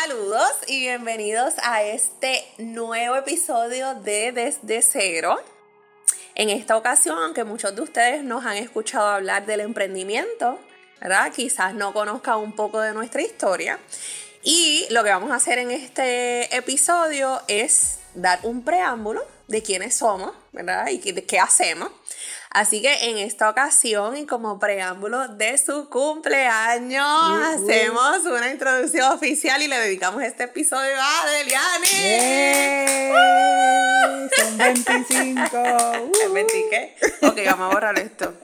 Saludos y bienvenidos a este nuevo episodio de Desde Cero. En esta ocasión, aunque muchos de ustedes nos han escuchado hablar del emprendimiento, ¿verdad? Quizás no conozcan un poco de nuestra historia. Y lo que vamos a hacer en este episodio es dar un preámbulo de quiénes somos, ¿verdad? Y de qué hacemos. Así que en esta ocasión y como preámbulo de su cumpleaños, hacemos una introducción oficial y le dedicamos este episodio a Deliani. Son 25. ¿20 qué? Ok, vamos a borrar esto.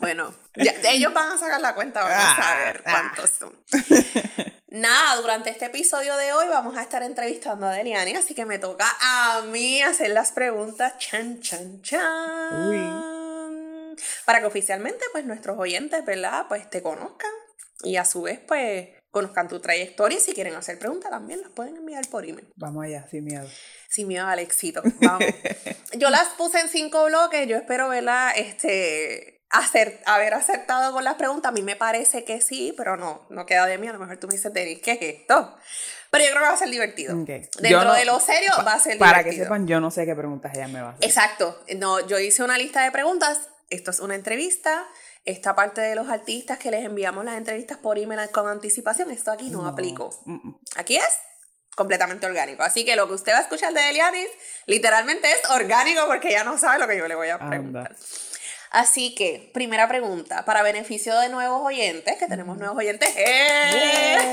Bueno, ellos van a sacar la cuenta, vamos a saber Ah, cuántos son. Nada, durante este episodio de hoy vamos a estar entrevistando a Deliani, así que me toca a mí hacer las preguntas. Chan, chan, chan. Para que oficialmente, pues, nuestros oyentes, ¿verdad? Pues te conozcan y a su vez, pues, conozcan tu trayectoria. Y si quieren hacer preguntas también las pueden enviar por email. Vamos allá, sin miedo. Sin miedo al éxito. Vamos. Yo las puse en cinco bloques. Yo espero, ¿verdad? Este, acer- haber acertado con las preguntas. A mí me parece que sí, pero no, no queda de mí. A lo mejor tú me dices, Denis, ¿qué es esto? Pero yo creo que va a ser divertido. Ok. Dentro no- de lo serio va a ser Para que divertido. sepan, yo no sé qué preguntas ella me va a hacer. Exacto. No, yo hice una lista de preguntas. Esto es una entrevista. Esta parte de los artistas que les enviamos las entrevistas por email con anticipación, esto aquí no, No. aplicó. Mm. Aquí es completamente orgánico. Así que lo que usted va a escuchar de Elianis literalmente es orgánico porque ya no sabe lo que yo le voy a Anda. Así que, primera pregunta, para beneficio de nuevos oyentes, que tenemos nuevos oyentes. ¡eh!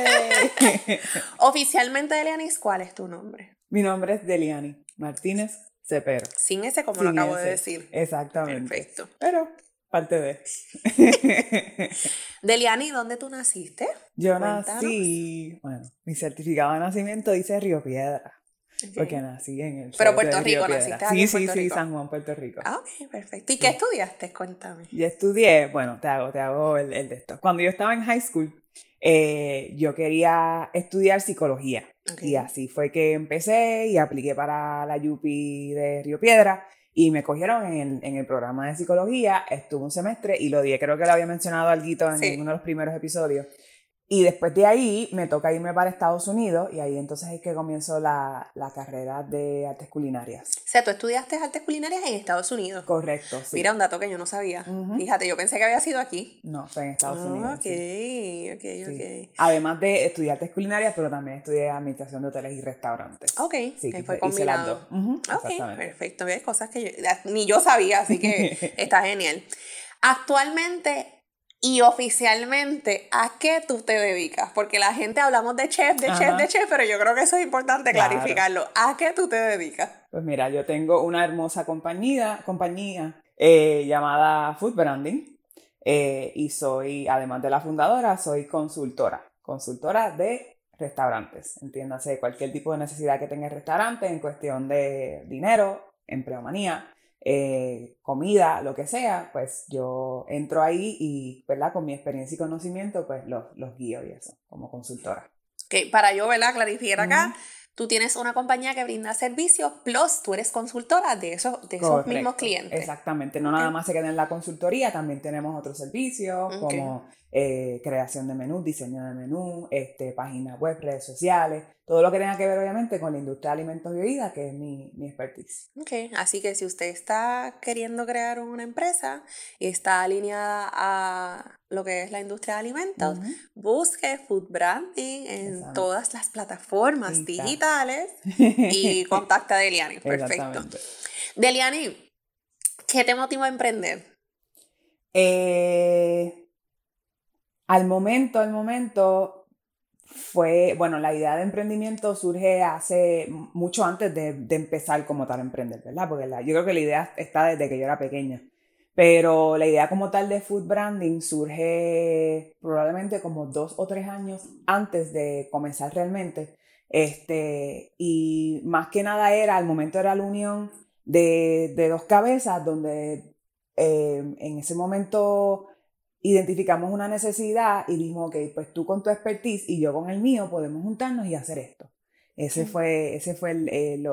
Oficialmente, Elianis, ¿cuál es tu nombre? Mi nombre es Deliani Martínez Cepero. Sin ese, como lo acabo de decir. Exactamente. Perfecto. Pero parte de. Deliani, ¿dónde tú naciste? Yo Cuéntanos. nací, bueno, mi certificado de nacimiento dice Río Piedra, porque Ok. nací en el Pero puerto Rico, Piedra. naciste aquí Sí, sí, Puerto sí, Rico. San Juan, Puerto Rico. Ah, ok, perfecto. ¿Y qué estudiaste? Cuéntame. Yo estudié, bueno, te hago, te hago el, el de esto. Cuando yo estaba en high school, eh, yo quería estudiar psicología. Ok. Y así fue que empecé y apliqué para la UPI de Río Piedra y me cogieron en el, en el programa de psicología. Estuve un semestre y lo dije, creo que lo había mencionado algo en Sí. uno de los primeros episodios. Y después de ahí me toca irme para Estados Unidos y ahí entonces es que comienzo la, la carrera de artes culinarias. O sea, tú estudiaste artes culinarias en Estados Unidos. Correcto, sí. Mira, un dato que yo no sabía. Fíjate, yo pensé que había sido aquí. No, fue en Estados Ah, Unidos. ok, sí. ok, Sí. ok. Además de estudiar artes culinarias, pero también estudié administración de hoteles y restaurantes. Ok, Sí, que fue combinado. Ujú, Ok, perfecto. Ves cosas que yo- ni yo sabía, así que está genial. Actualmente y oficialmente, ¿a qué tú te dedicas? Porque la gente hablamos de chef, de chef, Ajá. de chef, pero yo creo que eso es importante Claro. clarificarlo. ¿A qué tú te dedicas? Pues mira, yo tengo una hermosa compañía, compañía eh, llamada Food Branding eh, y soy, además de la fundadora, soy consultora, consultora de restaurantes. Entiéndase, cualquier tipo de necesidad que tenga el restaurante en cuestión de dinero, empleomanía, eh, comida, lo que sea, pues yo entro ahí y, ¿verdad? Con mi experiencia y conocimiento, pues los, los guío y eso, como consultora. Que para yo, ¿verdad? Clarificar acá, tú tienes una compañía que brinda servicios, plus tú eres consultora de esos, de esos Correcto, mismos clientes. Exactamente, no nada más se queda en la consultoría, también tenemos otros servicios como eh, creación de menús, diseño de menú, este, páginas web, redes sociales, todo lo que tenga que ver obviamente con la industria de alimentos y bebidas, que es mi, mi expertise. Ok, así que si usted está queriendo crear una empresa y está alineada a lo que es la industria de alimentos, busque food branding en todas las plataformas digitales y contacta a Deliani. Perfecto. Deliani, ¿qué te motivó a emprender? Eh, al momento, al momento, fue, bueno, la idea de emprendimiento surge hace mucho antes de, empezar como tal a emprender, ¿verdad? Porque yo creo que la idea está desde que yo era pequeña. Pero la idea como tal de food branding surge probablemente como dos o tres años antes de comenzar realmente. Este, y más que nada era, al momento era la unión de, dos cabezas donde eh, en ese momento identificamos una necesidad y dijimos, ok, pues tú con tu expertise y yo con el mío podemos juntarnos y hacer esto. Ese fue, ese fue el, eh,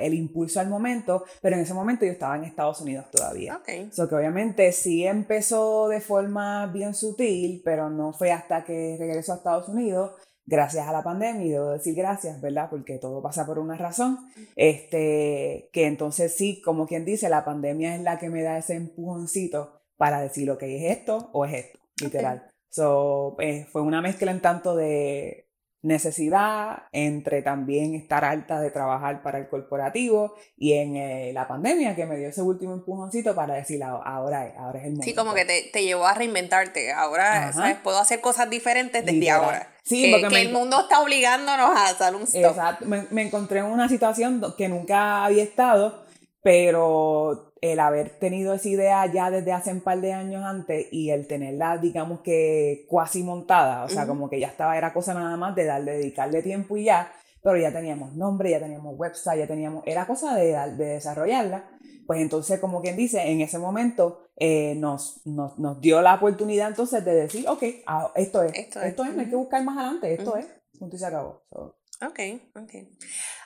el, impulso al momento, pero en ese momento yo estaba en Estados Unidos todavía. Okay. So que obviamente sí empezó de forma bien sutil, pero no fue hasta que regresó a Estados Unidos, gracias a la pandemia, y debo decir gracias, ¿verdad? Porque todo pasa por una razón, este, que entonces sí, como quien dice, la pandemia es la que me da ese empujoncito para decir, ok, es esto o es esto, literal. So, eh, fue una mezcla en tanto de necesidad, entre también estar alta de trabajar para el corporativo y en eh, la pandemia que me dio ese último empujoncito para decir ahora, ahora es el momento. Sí, como que te, te llevó a reinventarte. Ahora, ¿sabes? Puedo hacer cosas diferentes desde ahora. Sí, que, porque el mundo está obligándonos a hacer un stop. Exacto. Me, me encontré en una situación que nunca había estado, pero el haber tenido esa idea ya desde hace un par de años antes y el tenerla, digamos que cuasi montada, o sea, como que ya estaba, era cosa nada más de darle, dedicarle tiempo y ya, pero ya teníamos nombre, ya teníamos website, ya teníamos, era cosa de, de desarrollarla, pues entonces, como quien dice, en ese momento eh, nos, nos, nos, dio la oportunidad entonces de decir, ok, ah, esto es, esto, es, no hay que buscar más adelante, esto es, punto y se acabó. Ok, ok.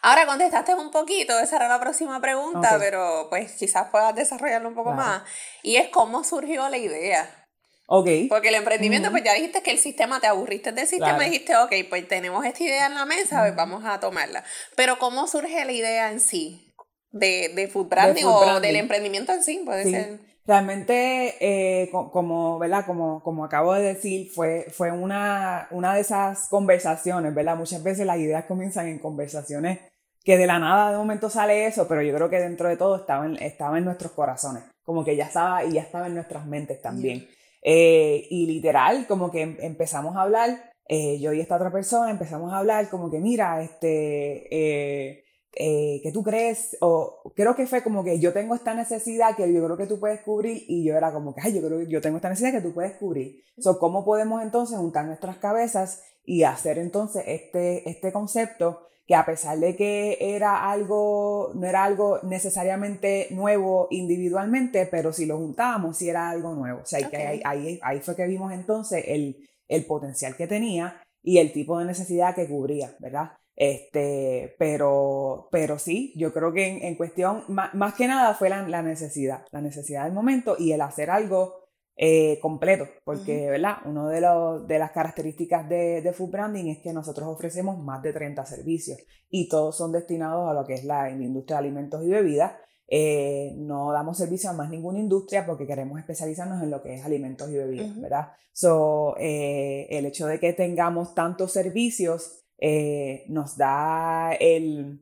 Ahora contestaste un poquito, esa era la próxima pregunta, pero pues quizás puedas desarrollarlo un poco más. Y es cómo surgió la idea. Ok. Porque el emprendimiento, pues ya dijiste que el sistema, te aburriste del sistema y dijiste, ok, pues tenemos esta idea en la mesa, pues vamos a tomarla. Pero ¿cómo surge la idea en sí? De, de food branding o del emprendimiento en sí, puede ser. Realmente, eh, como, ¿verdad? Como, como acabo de decir, fue, fue una, una de esas conversaciones, ¿verdad? Muchas veces las ideas comienzan en conversaciones que de la nada de momento sale eso, pero yo creo que dentro de todo estaba en, en nuestros corazones, como que ya estaba y ya estaba en nuestras mentes también. Eh, y literal, como que em, empezamos a hablar, eh, yo y esta otra persona empezamos a hablar como que, mira, este eh, que tú crees, o creo que fue como que yo tengo esta necesidad que yo creo que tú puedes cubrir, y yo era como que, ay, yo creo que yo tengo esta necesidad que tú puedes cubrir. So, ¿Cómo podemos entonces juntar nuestras cabezas y hacer entonces este, este concepto que a pesar de que era algo, no era algo necesariamente nuevo individualmente, pero si lo juntábamos, sí era algo nuevo. O sea, que ahí, ahí, ahí, fue que vimos entonces el, el potencial que tenía y el tipo de necesidad que cubría, ¿verdad? Este, pero, pero sí, yo creo que en, cuestión, más, que nada fue la, necesidad, la necesidad del momento y el hacer algo eh, completo, porque, ¿verdad? Una de, de las características de, de, Food Branding es que nosotros ofrecemos más de 30 servicios y todos son destinados a lo que es la, industria de alimentos y bebidas. Eh, no damos servicio a más ninguna industria porque queremos especializarnos en lo que es alimentos y bebidas, ¿verdad? So, eh, el hecho de que tengamos tantos servicios eh, nos da el,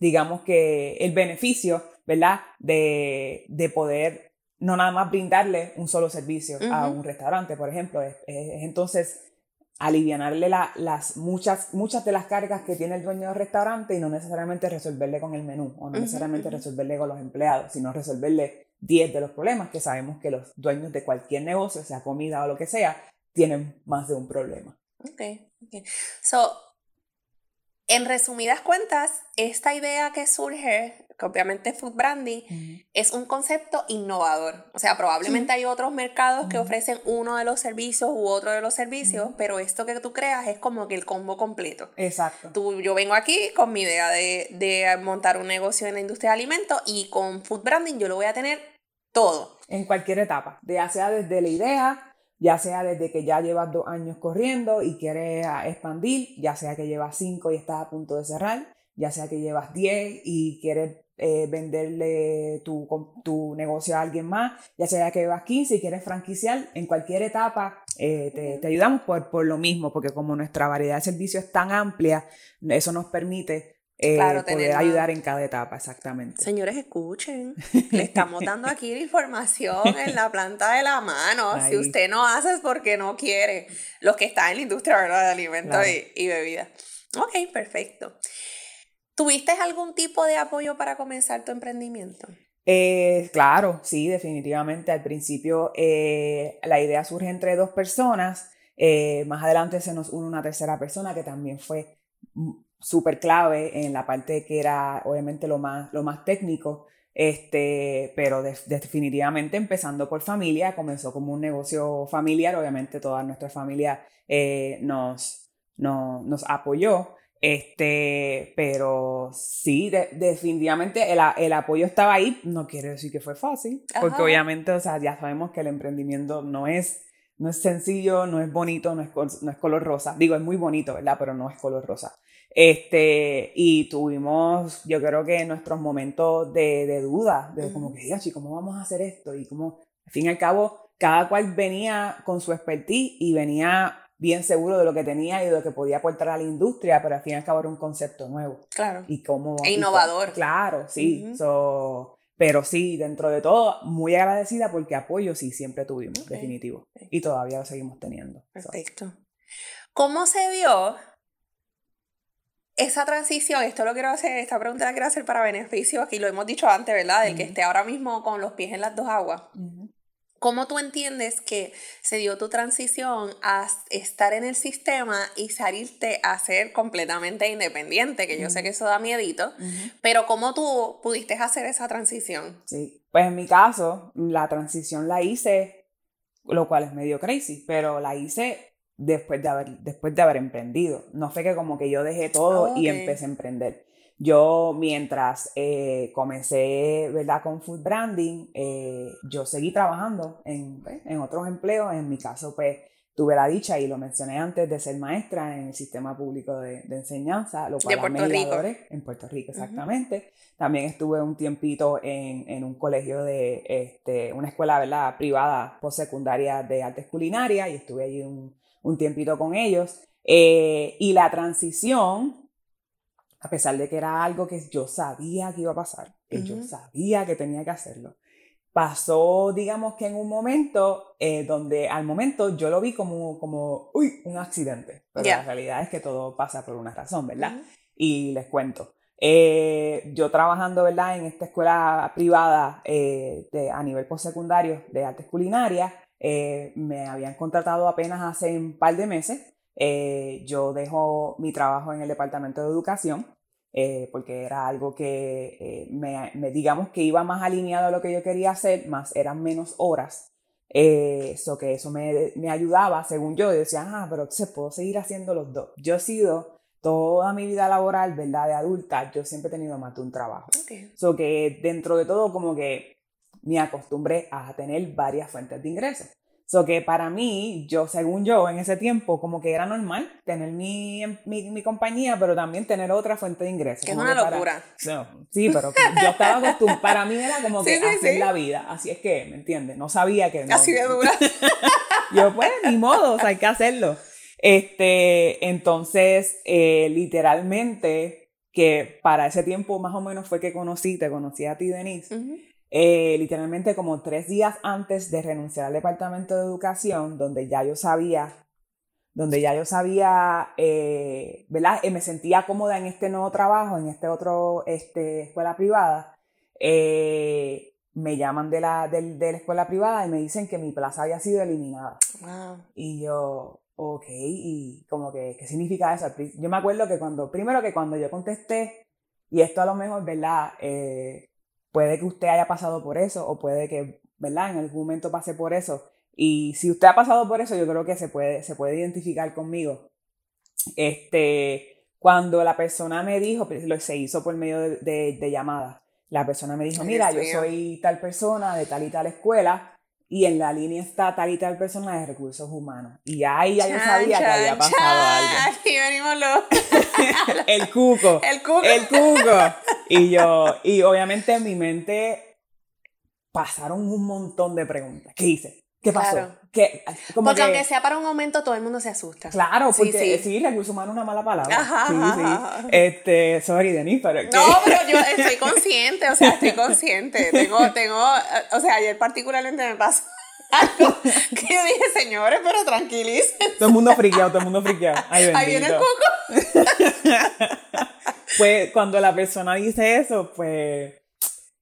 digamos que el beneficio, ¿verdad? De, de poder no nada más brindarle un solo servicio a un restaurante, por ejemplo. Es, entonces alivianarle las muchas, muchas de las cargas que tiene el dueño del restaurante y no necesariamente resolverle con el menú o no necesariamente resolverle con los empleados, sino resolverle 10 de los problemas que sabemos que los dueños de cualquier negocio, sea comida o lo que sea, tienen más de un problema. Ok, ok. So, en resumidas cuentas, esta idea que surge, que obviamente es food branding, es un concepto innovador. O sea, probablemente hay otros mercados que ofrecen uno de los servicios u otro de los servicios, pero esto que tú creas es como que el combo completo. Exacto. Tú, yo vengo aquí con mi idea de, de montar un negocio en la industria de alimentos y con food branding yo lo voy a tener todo. En cualquier etapa, ya sea desde la idea ya sea desde que ya llevas dos años corriendo y quieres expandir, ya sea que llevas cinco y estás a punto de cerrar, ya sea que llevas diez y quieres eh, venderle tu, tu, negocio a alguien más, ya sea que vas 15 y quieres franquiciar, en cualquier etapa eh, te, te, ayudamos por, por lo mismo, porque como nuestra variedad de servicios es tan amplia, eso nos permite eh, poder ayudar en cada etapa, exactamente. Señores, escuchen, le estamos dando aquí la información en la planta de la mano. Si usted no hace es porque no quiere. Los que están en la industria ¿verdad? de alimentos y, y bebidas. Ok, perfecto. ¿Tuviste algún tipo de apoyo para comenzar tu emprendimiento? Eh, claro, sí, definitivamente. Al principio eh, la idea surge entre dos personas. más adelante se nos une una tercera persona que también fue súper clave en la parte que era obviamente lo más, lo más técnico, este, pero definitivamente empezando por familia, comenzó como un negocio familiar, obviamente toda nuestra familia eh, nos, no, nos apoyó, este, pero sí, definitivamente el, el, apoyo estaba ahí, no quiere decir que fue fácil, porque obviamente, o sea, ya sabemos que el emprendimiento no es no es sencillo, no es bonito, no es, no es color rosa. Digo, es muy bonito, ¿verdad? Pero no es color rosa. Este, y tuvimos, yo creo que nuestros momentos de, de duda, de como que, ¿y ¿cómo vamos a hacer esto? Y como, al fin y al cabo, cada cual venía con su expertise y venía bien seguro de lo que tenía y de lo que podía aportar a la industria, pero al fin y al cabo era un concepto nuevo. Claro. Y cómo... E innovador. claro, sí. Pero sí, dentro de todo, muy agradecida porque apoyo sí siempre tuvimos, definitivo. Y todavía lo seguimos teniendo. Perfecto. ¿Cómo se vio esa transición? Esto lo quiero hacer, esta pregunta la quiero hacer para beneficio, aquí lo hemos dicho antes, ¿verdad? Del que esté ahora mismo con los pies en las dos aguas. ¿Cómo tú entiendes que se dio tu transición a estar en el sistema y salirte a ser completamente independiente? Que yo sé que eso da miedito, pero ¿cómo tú pudiste hacer esa transición? Sí, pues en mi caso, la transición la hice, lo cual es medio crazy, pero la hice después de haber, después de haber emprendido. No fue que como que yo dejé todo y empecé a emprender. Yo mientras eh, comencé, ¿verdad? Con food branding, eh, yo seguí trabajando en, pues, en, otros empleos. En mi caso, pues, tuve la dicha, y lo mencioné antes, de ser maestra en el sistema público de, de enseñanza, lo cual de Puerto Rico. En Puerto Rico, exactamente. También estuve un tiempito en, en, un colegio de, este, una escuela, ¿verdad? Privada, postsecundaria de artes culinarias, y estuve allí un, un tiempito con ellos. Eh, y la transición a pesar de que era algo que yo sabía que iba a pasar, que yo sabía que tenía que hacerlo. Pasó, digamos que en un momento eh, donde al momento yo lo vi como, como uy, un accidente, pero la realidad es que todo pasa por una razón, ¿verdad? Y les cuento. Eh, yo trabajando, ¿verdad? En esta escuela privada de, a nivel postsecundario de artes culinarias, me habían contratado apenas hace un par de meses eh, yo dejo mi trabajo en el departamento de educación eh, porque era algo que eh, me, digamos que iba más alineado a lo que yo quería hacer, más eran menos horas. eso que eso me, me, ayudaba, según yo, yo decía, ah, pero se puedo seguir haciendo los dos. Yo he sido toda mi vida laboral, ¿verdad? De adulta, yo siempre he tenido más de un trabajo. Eso que dentro de todo como que me acostumbré a tener varias fuentes de ingresos. So que para mí, yo, según yo, en ese tiempo, como que era normal tener mi, mi, mi compañía, pero también tener otra fuente de ingresos. Que es una locura. sí, pero yo estaba acostumbrada, para mí era como que así la vida, así es que, ¿me entiendes? No sabía que... así de dura. yo, pues, ni modo, hay que hacerlo. Este, entonces, eh, literalmente, que para ese tiempo más o menos fue que conocí, te conocí a ti, Denise. Eh, literalmente como tres días antes de renunciar al departamento de educación, donde ya yo sabía, donde ya yo sabía, eh, ¿verdad? Eh, me sentía cómoda en este nuevo trabajo, en este otro, este, escuela privada, me llaman de la, de, de, la escuela privada y me dicen que mi plaza había sido eliminada. Y yo, ok, y como que, ¿qué significa eso? Yo me acuerdo que cuando, primero que cuando yo contesté, y esto a lo mejor, ¿verdad? Eh, puede que usted haya pasado por eso o puede que, ¿verdad? En algún momento pase por eso. Y si usted ha pasado por eso, yo creo que se puede, se puede identificar conmigo. Este, cuando la persona me dijo, pues, lo se hizo por medio de, de, llamadas, la persona me dijo, mira, yo soy tal persona de tal y tal escuela, y en la línea está tal y tal persona de recursos humanos. Y ahí ya yo sabía que había pasado algo. Aquí venimos los... el cuco. El cuco. El cuco. Y yo, y obviamente en mi mente pasaron un montón de preguntas. ¿Qué hice? ¿Qué pasó? Claro. ¿Qué? Como Porque que- aunque sea para un momento, todo el mundo se asusta. Claro, Sí, porque sí. sí, recursos humanos es una mala palabra. Ajá, sí, ajá, sí. Este, sorry, Denis, pero No, pero yo estoy consciente, o sea, estoy consciente. Tengo, tengo, o sea, ayer particularmente me pasó algo que yo dije, señores, pero tranquilicen. todo el mundo friqueado, todo el mundo friqueado. Ay, Ahí viene el cuco. Pues cuando la persona dice eso, pues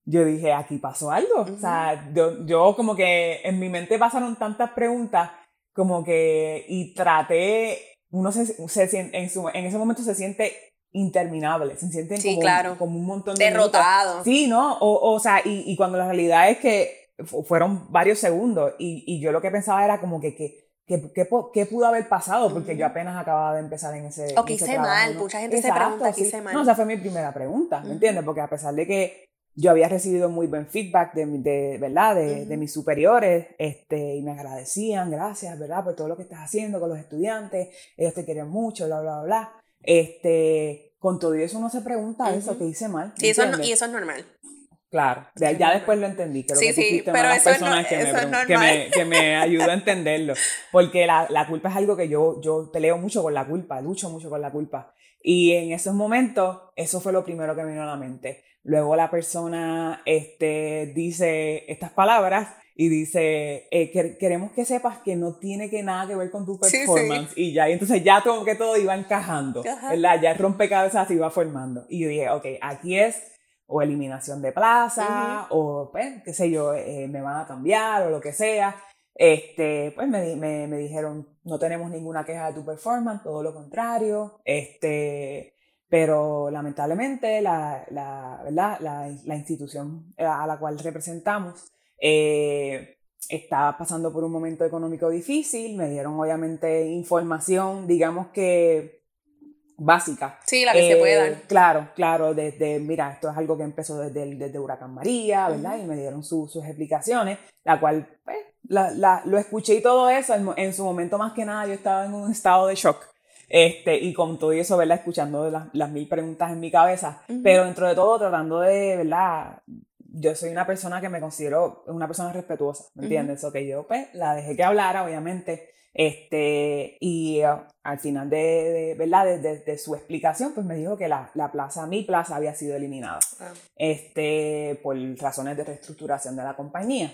yo dije, aquí pasó algo. O sea, yo, yo como que en mi mente pasaron tantas preguntas, como que, y traté, uno se, se siente, en, su- en ese momento se siente interminable, se sienten Sí, como, claro. como un montón de minutos. Derrotado. Sí, ¿no? O, o sea, y, y cuando la realidad es que fu- fueron varios segundos y, y yo lo que pensaba era como que, que, que, que po- qué pudo haber pasado porque yo apenas acababa de empezar en ese O que hice mal, ¿no? mucha gente se Exacto, pregunta, ¿qué hice mal? No, esa fue mi primera pregunta, ¿me Ujú. entiendes? Porque a pesar de que yo había recibido muy buen feedback de, de ¿verdad? De, de mis superiores, este, y me agradecían, gracias, ¿verdad? Por todo lo que estás haciendo con los estudiantes, ellos te quieren mucho, bla, bla, bla. Este, con todo eso uno se pregunta eso, Ujú. que hice mal. ¿me Sí, eso, es no- y eso es normal. Claro, Eso ya normal. después lo entendí. Creo Sí, que sí, pero eso no- personas que, me, eso es que, me, que me ayudó a entenderlo. Porque la, la culpa es algo que yo, yo peleo mucho con la culpa, lucho mucho con la culpa. Y en esos momentos, eso fue lo primero que me vino a la mente. Luego la persona este, dice estas palabras y dice, eh, que- queremos que sepas que no tiene que nada que ver con tu Sí, sí. performance. Y ya, y entonces ya como que todo iba encajando, Ajá. ¿verdad? Ya el rompecabezas se iba formando. Y yo dije, ok, aquí es o eliminación de plaza, o pues, qué sé yo, eh, me van a cambiar o lo que sea. Este, pues me, me, me dijeron, no tenemos ninguna queja de tu performance, todo lo contrario. Este, pero lamentablemente la, la, ¿verdad? la, la institución a la cual representamos eh, está pasando por un momento económico difícil. Me dieron obviamente información, digamos que básica. Sí, la que se Eh, puede dar. Claro, claro, desde, mira, esto es algo que empezó desde, desde Huracán María, ¿verdad? Y me dieron su- sus explicaciones, la cual, pues, la, la- lo escuché y todo eso, en, en su momento más que nada yo estaba en un estado de shock. Este, y con todo eso, ¿verdad? Escuchando las, las mil preguntas en mi cabeza, pero dentro de todo tratando de, ¿verdad? Yo soy una persona que me considero una persona respetuosa, ¿me entiendes? Que yo, pues, la dejé que hablara, obviamente, este, y uh, al final de, de- ¿verdad? De, de- de su explicación, pues me dijo que la, la plaza, mi plaza, había sido eliminada, Ah. este, por razones de reestructuración de la compañía.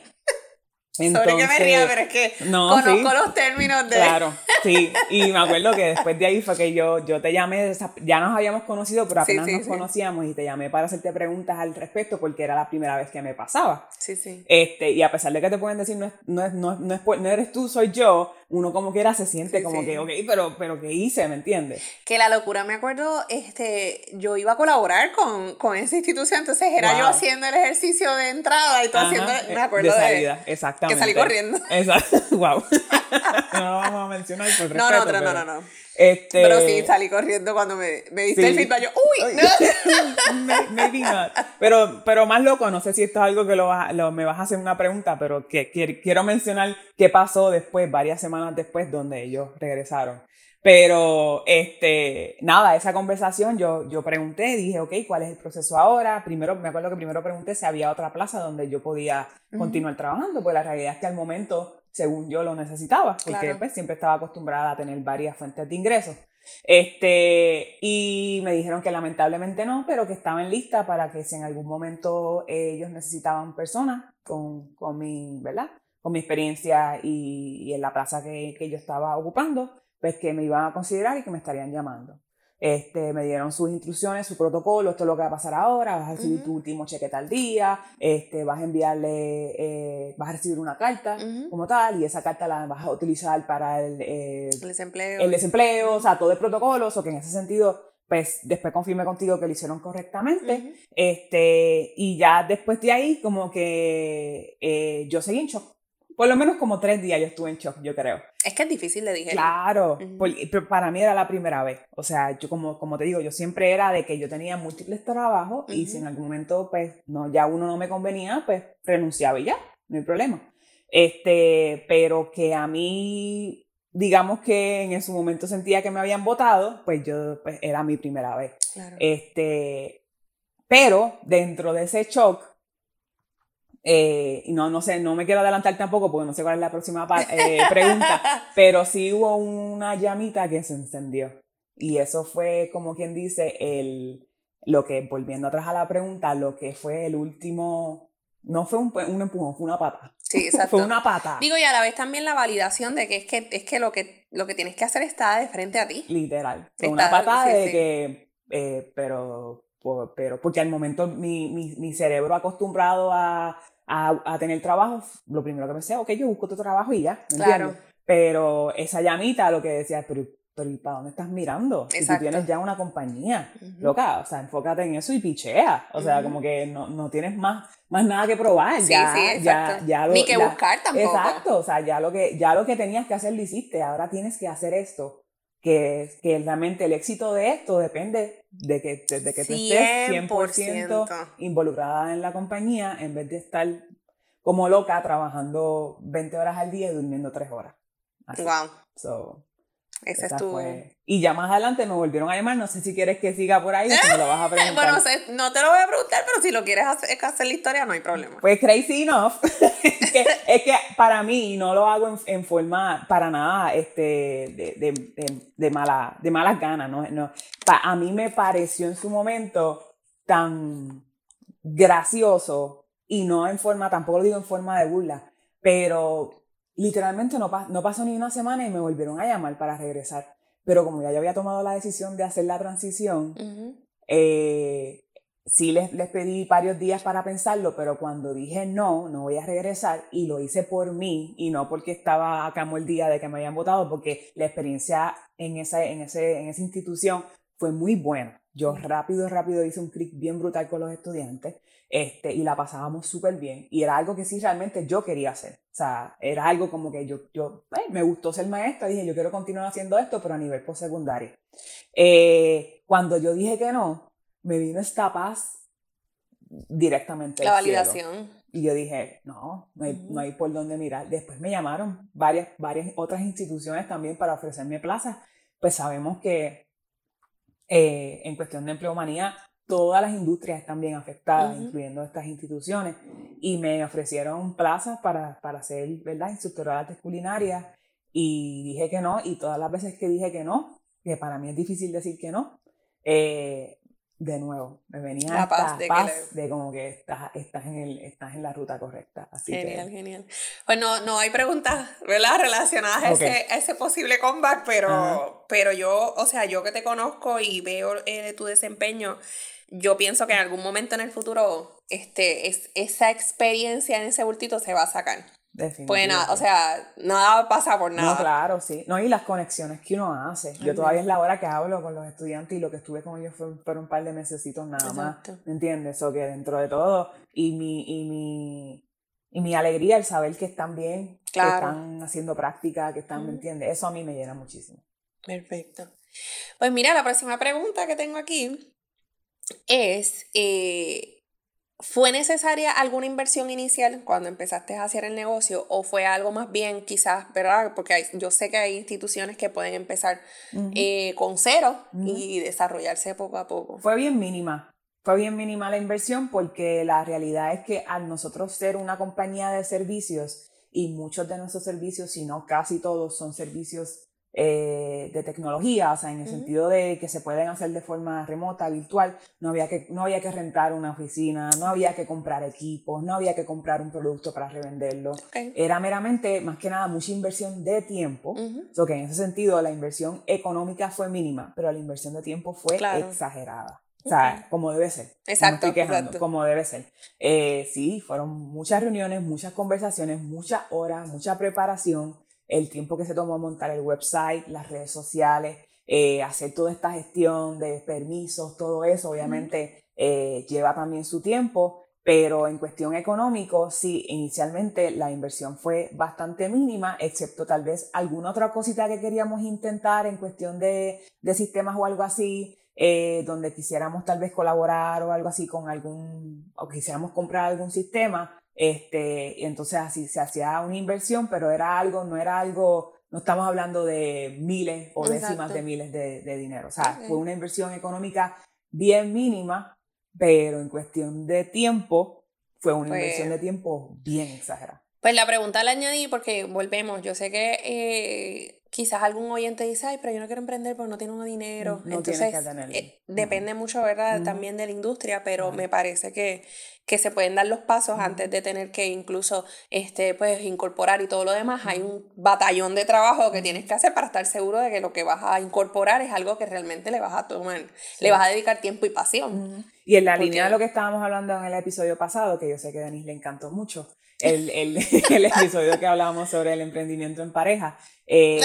Sorry que me ría, pero es que no, conozco sí. los términos de... Claro, sí. Y me acuerdo que después de ahí fue que yo, yo te llamé, ya nos habíamos conocido, pero apenas sí, nos conocíamos y te llamé para hacerte preguntas al respecto porque era la primera vez que me pasaba. Sí, sí. Este, y a pesar de que te pueden decir no, es, no, es, no, es- no, es no eres tú, soy yo, uno como quiera se siente Sí, como sí. que, ok, pero, pero ¿qué hice? ¿Me entiendes? Que la locura, me acuerdo, este, yo iba a colaborar con, con esa institución, entonces era yo haciendo el ejercicio de entrada y tú Ajá, haciendo, eh, me acuerdo de de... salida, exactamente. salí corriendo. Exacto, wow. no lo vamos a mencionar por respeto. No, no, no, pero, no, no, no. Este, Pero sí, salí corriendo cuando me, me diste Sí. el feedback. Yo, uy, no. May- Maybe not. Pero, pero más loco, no sé si esto es algo que lo, lo- me vas a hacer una pregunta, pero que, que- quiero mencionar qué pasó después, varias semanas después, donde ellos regresaron. Pero, este, nada, esa conversación yo, yo pregunté, dije, ok, ¿cuál es el proceso ahora? Primero, me acuerdo que primero pregunté si había otra plaza donde yo podía continuar trabajando, pues la realidad es que al momento, según yo, lo necesitaba, porque Claro. pues siempre estaba acostumbrada a tener varias fuentes de ingresos. Este, y me dijeron que lamentablemente no, pero que estaban listas para que si en algún momento ellos necesitaban personas con, con mi, ¿verdad? Con mi experiencia y, y en la plaza que, que yo estaba ocupando, pues que me iban a considerar y que me estarían llamando. Este, me dieron sus instrucciones, su protocolo, esto es lo que va a pasar ahora, vas a recibir tu último cheque tal día, este, vas a enviarle, eh, vas a recibir una carta como tal y esa carta la vas a utilizar para el, eh, El desempleo. el desempleo, o sea, todo el protocolo, o que en ese sentido, pues después confirmé contigo que lo hicieron correctamente, este, y ya después de ahí como que eh, yo seguí en shock. Por lo menos como tres días yo estuve en shock, yo creo. Es que es difícil de digerir. Claro, pero para mí era la primera vez. O sea, yo como, como te digo, yo siempre era de que yo tenía múltiples trabajos y si en algún momento, pues, no, ya uno no me convenía, pues renunciaba y ya, no hay problema. Este, pero que a mí, digamos que en ese momento sentía que me habían votado, pues yo, pues era mi primera vez. Claro. Este, pero dentro de ese shock, eh, no, no sé, no me quiero adelantar tampoco porque no sé cuál es la próxima eh, pregunta, pero sí hubo una llamita que se encendió. Y eso fue, como quien dice, el, lo que, volviendo atrás a la pregunta, lo que fue el último, no fue un, un empujón, fue una pata. Sí, exacto. Fue una pata. Digo, y a la vez también la validación de que es que, es que, lo, que lo que tienes que hacer está de frente a ti. Literal. Fue Está- una patada sí, de sí. que, eh, pero, por- pero, porque al momento mi, mi, mi cerebro acostumbrado a, a, a tener trabajo, lo primero que pensé, ok, yo busco otro trabajo y ya, ¿me Claro. Pero esa llamita lo que decía, pero, pero ¿y para dónde estás mirando? Si tú tienes ya una compañía, Ujú. loca, o sea, enfócate en eso y pichea. O sea, como que no, no tienes más, más nada que probar. Sí, ya, sí, ya, exacto. ya lo- Ni que la- buscar tampoco. Exacto, o sea, ya lo que, ya lo que tenías que hacer lo hiciste, ahora tienes que hacer esto, que, que realmente el éxito de esto depende de que, de, de que tú estés 100% 100%. involucrada en la compañía en vez de estar como loca trabajando 20 horas al día y durmiendo 3 horas. Así. Wow. So, Ese esa es tu. fue- Y ya más adelante me volvieron a llamar, no sé si quieres que siga por ahí o si me lo vas a preguntar. Bueno, sé- no te lo voy a preguntar, pero si lo quieres hacer, hacer la historia, no hay problema. Pues crazy enough. es, que, es que para mí, no lo hago en, en forma para nada este, de, de, de, de mala, de malas ganas. ¿no? No. Pa- a mí me pareció en su momento tan gracioso y no en forma, tampoco lo digo en forma de burla, pero literalmente no, pa- no pasó ni una semana y me volvieron a llamar para regresar. Pero como ya yo había tomado la decisión de hacer la transición, eh, sí les, les pedí varios días para pensarlo, pero cuando dije no, no voy a regresar y lo hice por mí y no porque estaba acá el día de que me habían votado, porque la experiencia en esa, en ese, en esa institución fue muy buena. Yo rápido, rápido hice un clic bien brutal con los estudiantes este, y la pasábamos súper bien. Y era algo que sí realmente yo quería hacer. O sea, era algo como que yo, yo eh, me gustó ser maestra, dije yo quiero continuar haciendo esto, pero a nivel postsecundario. Eh, cuando yo dije que no, me vino esta paz directamente. La cielo. validación. Y yo dije, no, no hay, no hay por dónde mirar. Después me llamaron varias, varias otras instituciones también para ofrecerme plazas. Pues sabemos que eh, en cuestión de empleomanía, todas las industrias están bien afectadas, incluyendo estas instituciones. Y me ofrecieron plazas para, para ser, ¿verdad?, instructora de artes culinarias. Y dije que no, y todas las veces que dije que no, que para mí es difícil decir que no, eh, de nuevo, me venía La paz paz, de que le- de como que estás, estás, en el, estás en la ruta correcta. Así Genial, que, genial. Pues no, no hay preguntas, ¿verdad? Relacionadas a, Ok. ese, a ese posible comeback, pero, Ajá. pero yo, o sea, yo que te conozco y veo eh, tu desempeño, yo pienso que en algún momento en el futuro, este, es, esa experiencia en ese bultito se va a sacar. Pues nada, o sea, nada pasa por nada. No, claro, sí. No, y las conexiones que uno hace. Yo todavía es la hora que hablo con los estudiantes y lo que estuve con ellos fue- fueron un par de mesecitos nada Exacto. más. ¿Me entiendes? O que dentro de todo, y mi, y mi, y mi alegría el saber que están bien, Claro. que están haciendo práctica, que están, ¿me entiendes? Eso a mí me llena muchísimo. Perfecto. Pues mira, la próxima pregunta que tengo aquí es, eh, ¿fue necesaria alguna inversión inicial cuando empezaste a hacer el negocio o fue algo más bien quizás, ¿verdad? Porque hay- yo sé que hay instituciones que pueden empezar eh, con cero y desarrollarse poco a poco. Fue bien mínima. Fue bien mínima la inversión porque la realidad es que al nosotros ser una compañía de servicios y muchos de nuestros servicios, si no casi todos, son servicios eh, de tecnología, o sea, en el sentido de que se pueden hacer de forma remota, virtual, no había, que, no había que rentar una oficina, no había que comprar equipos, no había que comprar un producto para revenderlo. Era meramente, más que nada, mucha inversión de tiempo. Ujú. So que en ese sentido la inversión económica fue mínima, pero la inversión de tiempo fue Claro. exagerada. O sea, Ok. como debe ser. No Exacto, estoy quejando, exacto. como debe ser. Eh, sí, fueron muchas reuniones, muchas conversaciones, muchas horas, mucha preparación, el tiempo que se tomó montar el website, las redes sociales, eh, hacer toda esta gestión de permisos, todo eso, obviamente eh, lleva también su tiempo, pero en cuestión económico, sí, inicialmente la inversión fue bastante mínima, excepto tal vez alguna otra cosita que queríamos intentar en cuestión de, de sistemas o algo así, eh, donde quisiéramos tal vez colaborar o algo así con algún, o quisiéramos comprar algún sistema, Este, entonces así se hacía una inversión, pero era algo, no era algo, no estamos hablando de miles o décimas de miles de, de dinero. O sea, fue una inversión económica bien mínima, pero en cuestión de tiempo, fue una inversión de tiempo bien exagerada. Pues la pregunta la añadí porque volvemos, yo sé que eh, quizás algún oyente dice, ay, pero yo no quiero emprender porque no tengo dinero. No Entonces, que eh, depende mucho, ¿verdad? También de la industria, pero me parece que, que se pueden dar los pasos antes de tener que incluso, este, pues, incorporar y todo lo demás. Hay un batallón de trabajo que tienes que hacer para estar seguro de que lo que vas a incorporar es algo que realmente le vas a tomar, le vas a dedicar tiempo y pasión. Y en la línea de lo que estábamos hablando en el episodio pasado, que yo sé que a Denise le encantó mucho, el, el, el episodio que hablábamos sobre el emprendimiento en pareja, eh,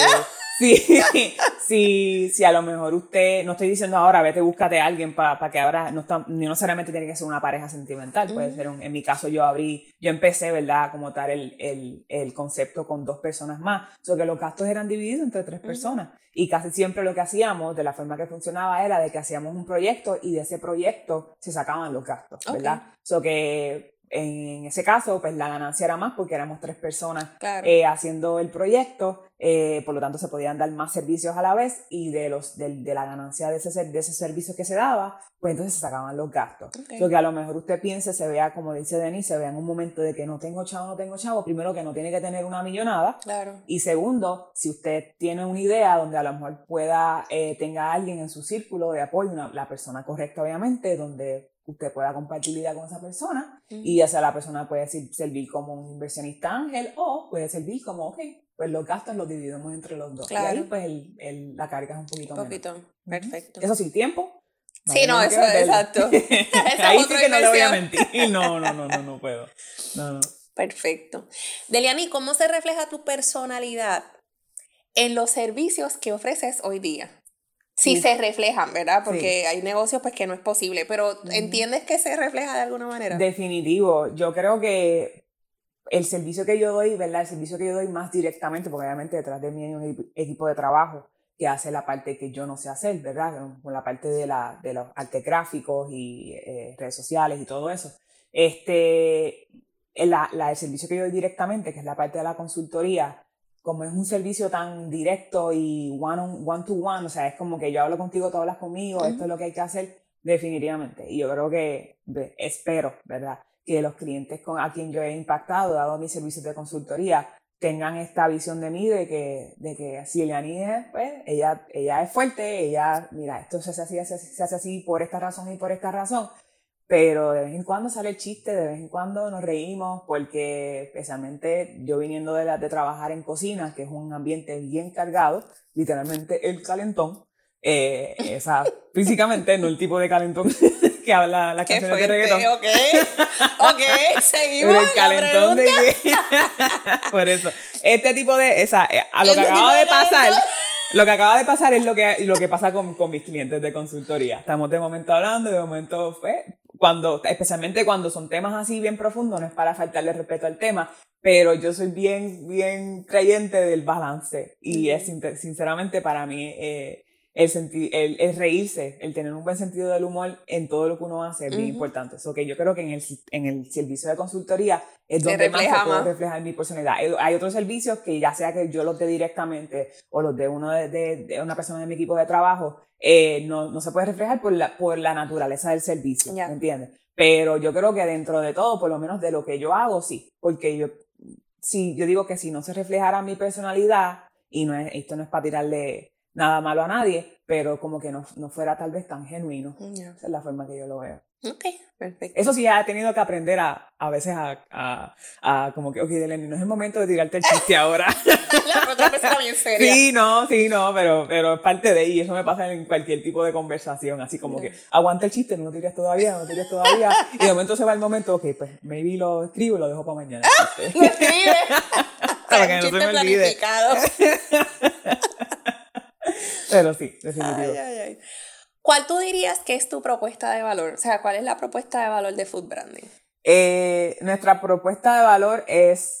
sí, sí, sí, a lo mejor usted, no estoy diciendo ahora, vete, búscate a alguien para que ahora, no, está, no necesariamente tiene que ser una pareja sentimental, puede ser, un, en mi caso yo abrí, yo empecé, ¿verdad?, como tal el, el, el concepto con dos personas más, o que los gastos eran divididos entre tres personas y casi siempre lo que hacíamos, de la forma que funcionaba, era de que hacíamos un proyecto y de ese proyecto se sacaban los gastos, ¿verdad? So que en ese caso, pues la ganancia era más porque éramos tres personas eh, haciendo el proyecto, eh, por lo tanto se podían dar más servicios a la vez y de, los, de, de la ganancia de ese, de ese servicio que se daba, pues entonces se sacaban los gastos. Lo que a lo mejor usted piense, se vea, como dice Denis, se vea en un momento de que no tengo chavo, no tengo chavo, primero que no tiene que tener una millonada, claro. y segundo, si usted tiene una idea donde a lo mejor pueda, eh, tenga alguien en su círculo de apoyo, una, la persona correcta obviamente, donde usted pueda compartir idea con esa persona y ya sea la persona puede servir como un inversionista ángel o puede servir como, ok, pues los gastos los dividimos entre los dos. Claro. Y ahí pues el, el, la carga es un poquito, un poquito. Perfecto. Eso sí, tiempo. sí, no, eso es exacto. ahí sí que no le voy a mentir. No, no, no, no, no puedo. No, no. Perfecto. Deliani, ¿cómo se refleja tu personalidad en los servicios que ofreces hoy día? Sí, se reflejan, ¿verdad? Porque hay negocios pues que no es posible, pero ¿entiendes que se refleja de alguna manera? Definitivo, yo creo que el servicio que yo doy, ¿verdad? El servicio que yo doy más directamente, porque obviamente detrás de mí hay un equipo de trabajo que hace la parte que yo no sé hacer, ¿verdad? Con la parte de, la, de los artes gráficos y eh, redes sociales y todo eso. Este, la, la, el servicio que yo doy directamente, que es la parte de la consultoría, como es un servicio tan directo y one, on, one to one, o sea, es como que yo hablo contigo, tú hablas conmigo, esto es lo que hay que hacer, definitivamente. Y yo creo que, espero, ¿verdad? Que los clientes con, a quien yo he impactado, dado mis servicios de consultoría, tengan esta visión de mí de que, de que si Eliani pues, ella, ella es fuerte, ella, mira, esto se hace así, se hace así por esta razón y por esta razón, pero de vez en cuando sale el chiste, de vez en cuando nos reímos, porque especialmente yo viniendo de, la, de trabajar en cocina, que es un ambiente bien cargado, literalmente el calentón, eh, esa, físicamente, no el tipo de calentón que habla la canción de reggaetón. Ok, ok, seguimos. el calentón de Por eso, este tipo de, esa, eh, a lo que acaba de pasar. Lo que acaba de pasar es lo que, lo que pasa con, con mis clientes de consultoría. Estamos de momento hablando, de momento fue, cuando, especialmente cuando son temas así bien profundos, no es para faltarle respeto al tema, pero yo soy bien, bien creyente del balance y es sinceramente para mí eh, el, el, el, reírse, el tener un buen sentido del humor en todo lo que uno hace es bien importante. Eso que yo creo que en el, en el servicio de consultoría es donde más se puede reflejar mi personalidad. Hay, otros servicios que ya sea que yo los dé directamente o los de uno de, de, una persona de mi equipo de trabajo, eh, no, no, se puede reflejar por la, por la naturaleza del servicio, ¿me entiendes? Pero yo creo que dentro de todo, por lo menos de lo que yo hago, sí, porque yo, sí, yo digo que si no se reflejara mi personalidad, y no es, esto no es para tirarle nada malo a nadie, pero como que no, no fuera tal vez tan genuino. Esa es la forma que yo lo veo. Ok, perfecto. Eso sí, ha tenido que aprender a, a veces a, a, a como que, ok, Deleni, no es el momento de tirarte el chiste ahora. la otra persona bien seria. Sí, no, sí, no, pero, pero es parte de ahí. Eso me pasa en cualquier tipo de conversación. Así como que, aguanta el chiste, no lo tires todavía, no lo tires todavía. Y de momento se va el momento, ok, pues maybe lo escribo y lo dejo para mañana. lo escribe. para que no se me olvide. Pero sí, definitivo. Ay, ay, ay. ¿Cuál tú dirías que es tu propuesta de valor? O sea, ¿cuál es la propuesta de valor de Food Branding? Eh, nuestra propuesta de valor es